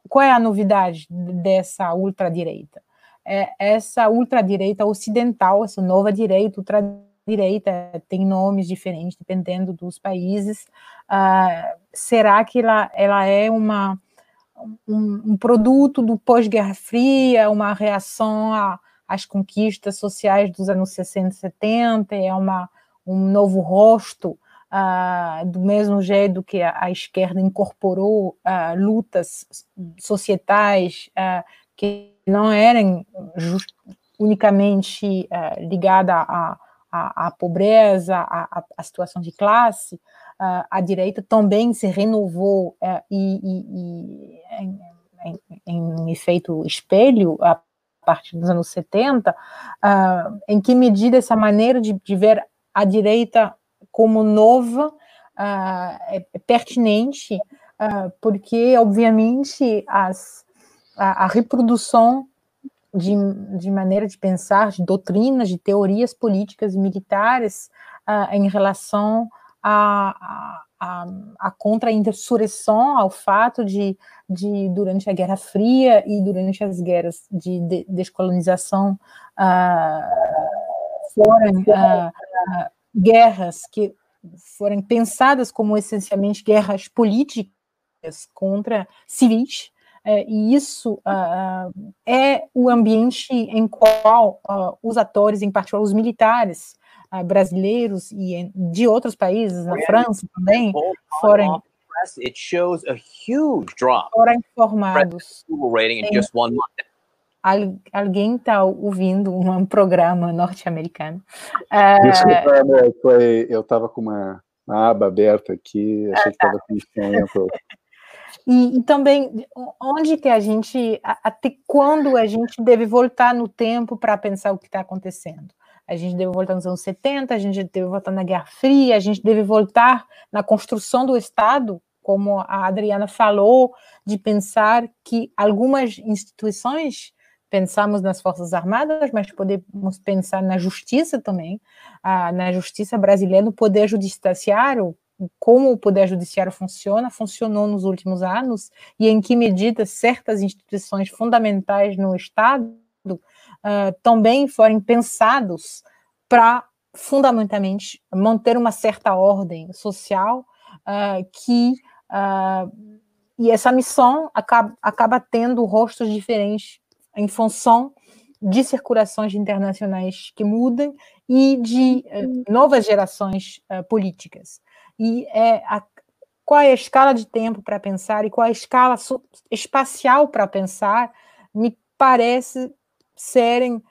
qual é a novidade dessa ultradireita? É essa ultradireita ocidental, essa nova direita ultradireita, direita tem nomes diferentes dependendo dos países. Uh, será que ela, ela é uma, um, um produto do pós-Guerra Fria, uma reação às conquistas sociais dos anos 60 e 70? É uma, um novo rosto? Uh, do mesmo jeito que a, a esquerda incorporou uh, lutas societais que não eram just, unicamente ligadas a, a, a pobreza, a, a, situação de classe, uh, a direita também se renovou uh, e, e, e em, em, em, efeito espelho a partir dos anos 70, uh, ah, em que medida essa maneira de, de ver a direita como nova é, é, pertinente, porque, obviamente, as, a, a reprodução de, de maneira de pensar, de doutrinas, de teorias políticas e militares uh, em relação à a, a, a contra-insurreição, ao fato de, de, durante a Guerra Fria e durante as guerras de, de descolonização, uh, foram uh, guerras que foram pensadas como essencialmente guerras políticas contra civis, é, e isso uh, é o ambiente em qual uh, os atores, em particular os militares uh, brasileiros e de outros países, na França também, foram it shows a huge drop foram informados. Rating in just one month. alguém está ouvindo um programa norte-americano. Desculpa, foi, eu estava com uma, uma, aba aberta aqui, achei que estava com tempo. E, e, também onde que a gente, até quando a gente deve voltar no tempo para pensar o que está acontecendo? A gente deve voltar nos anos 70, a gente deve voltar na Guerra Fria, a gente deve voltar na construção do Estado, como a Adriana falou, de pensar que algumas instituições, pensamos nas Forças Armadas, mas podemos pensar na justiça também, ah, na justiça brasileira, no poder judiciário, como o Poder Judiciário funciona, funcionou nos últimos anos, e em que medida certas instituições fundamentais no Estado uh, também foram pensados para, fundamentalmente, manter uma certa ordem social uh, que. Uh, e essa missão acaba, acaba tendo rostos diferentes em função de circulações internacionais que mudam e de uh, novas gerações uh, políticas e é a, qual é a escala de tempo para pensar e qual é a escala espacial para pensar, me parece serem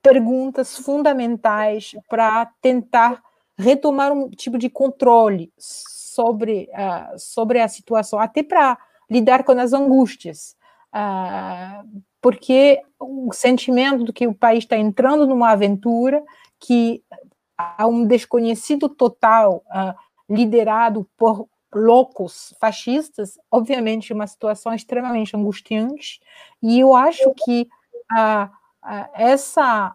perguntas fundamentais para tentar retomar um tipo de controle sobre, uh, sobre a situação, até para lidar com as angústias. Uh, porque o sentimento de que o país está entrando numa aventura que há um desconhecido total uh, liderado por loucos fascistas, obviamente uma situação extremamente angustiante, e eu acho que essa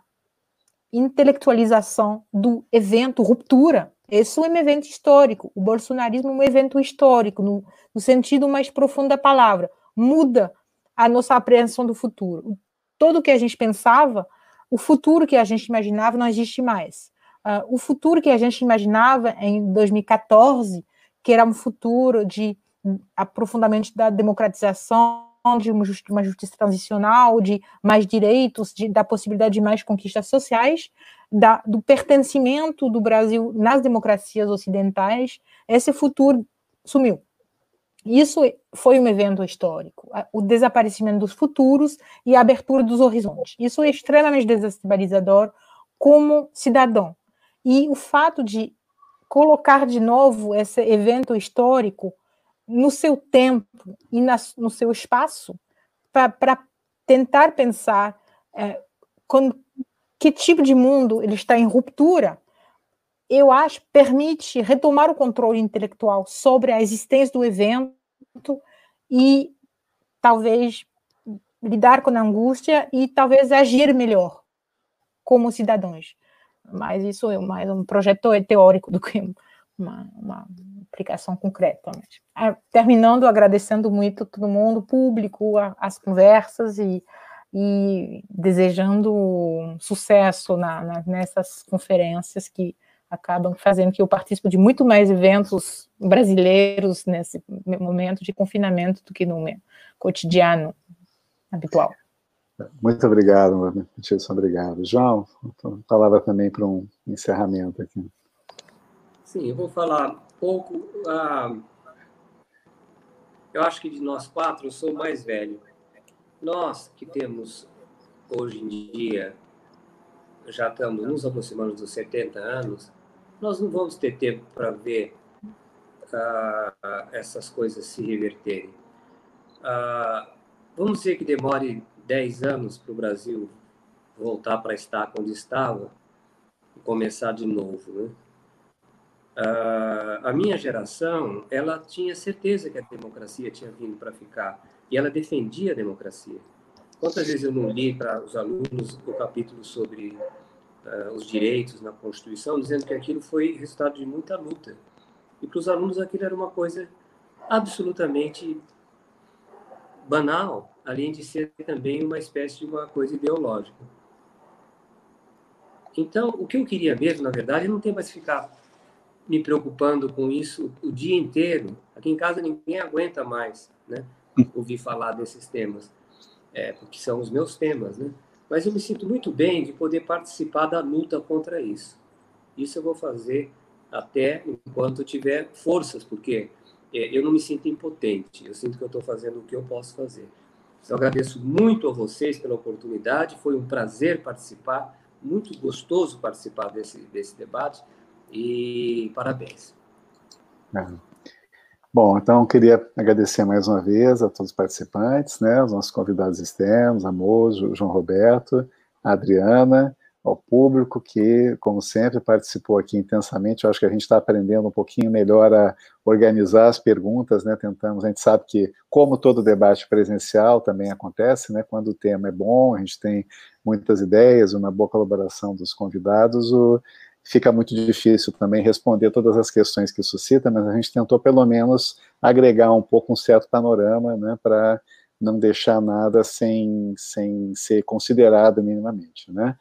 intelectualização do evento ruptura, esse é um evento histórico, o bolsonarismo é um evento histórico, no, no sentido mais profundo da palavra, muda a nossa apreensão do futuro. Tudo que a gente pensava, o futuro que a gente imaginava não existe mais. Uh, o futuro que a gente imaginava em 2014, que era um futuro de aprofundamento da democratização, de uma justiça, transicional, de mais direitos, de, da possibilidade de mais conquistas sociais, da, do pertencimento do Brasil nas democracias ocidentais, esse futuro sumiu. Isso foi um evento histórico, o desaparecimento dos futuros e a abertura dos horizontes. Isso é extremamente desestabilizador como cidadão. E o fato de colocar de novo esse evento histórico no seu tempo e na, no seu espaço para tentar pensar é, com que tipo de mundo ele está em ruptura, eu acho permite retomar o controle intelectual sobre a existência do evento e talvez lidar com a angústia e talvez agir melhor como cidadãos. Mas isso é mais um projeto teórico do que uma, uma aplicação concreta. Mas, ah, terminando, agradecendo muito todo mundo, público, a, as conversas e, e desejando sucesso na, na, nessas conferências que acabam fazendo que eu participe de muito mais eventos brasileiros nesse momento de confinamento do que no meu cotidiano habitual. Muito obrigado, muitíssimo obrigado. João, palavra também para um encerramento aqui. Sim, eu vou falar pouco. Ah, eu acho que de nós quatro, eu sou mais velho. Nós que temos, hoje em dia, já estamos nos aproximando dos 70 anos, nós não vamos ter tempo para ver ah, essas coisas se reverterem. Ah, vamos dizer que demore 10 anos para o Brasil voltar para estar onde estava e começar de novo, né? Uh, a minha geração, ela tinha certeza que a democracia tinha vindo para ficar e ela defendia a democracia. Quantas vezes eu não li para os alunos o capítulo sobre uh, os direitos na Constituição, dizendo que aquilo foi resultado de muita luta. E para os alunos aquilo era uma coisa absolutamente banal, além de ser também uma espécie de uma coisa ideológica. Então, o que eu queria mesmo, na verdade, não tem mais ficar me preocupando com isso o dia inteiro. Aqui em casa ninguém aguenta mais, né? Ouvir falar desses temas, é, porque são os meus temas, né? Mas eu me sinto muito bem de poder participar da luta contra isso. Isso eu vou fazer até enquanto tiver forças, porque é, eu não me sinto impotente. Eu sinto que eu estou fazendo o que eu posso fazer. Então, agradeço muito a vocês pela oportunidade. Foi um prazer participar, muito gostoso participar desse, desse debate e parabéns. É. Bom, então queria agradecer mais uma vez a todos os participantes, né, os nossos convidados externos, a Mojo, João Roberto, a Adriana, ao público que, como sempre, participou aqui intensamente. Eu acho que a gente está aprendendo um pouquinho melhor a organizar as perguntas, né? Tentamos, a gente sabe que, como todo debate presencial também acontece, né? Quando o tema é bom, a gente tem muitas ideias, uma boa colaboração dos convidados, o, fica muito difícil também responder todas as questões que suscita, mas a gente tentou pelo menos agregar um pouco um certo panorama, né, para não deixar nada sem, sem ser considerado minimamente, né.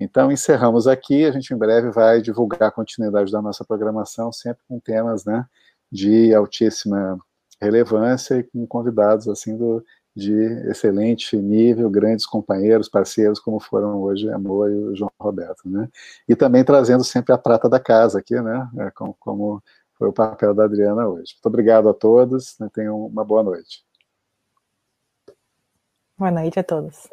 Então, encerramos aqui, a gente em breve vai divulgar a continuidade da nossa programação, sempre com temas, né, de altíssima relevância e com convidados, assim, do, de excelente nível, grandes companheiros, parceiros, como foram hoje a Moa e o João Roberto, né? E também trazendo sempre a prata da casa aqui, né? É, como, como, foi o papel da Adriana hoje. Muito obrigado a todos, né? tenham uma boa noite. Boa noite a todos.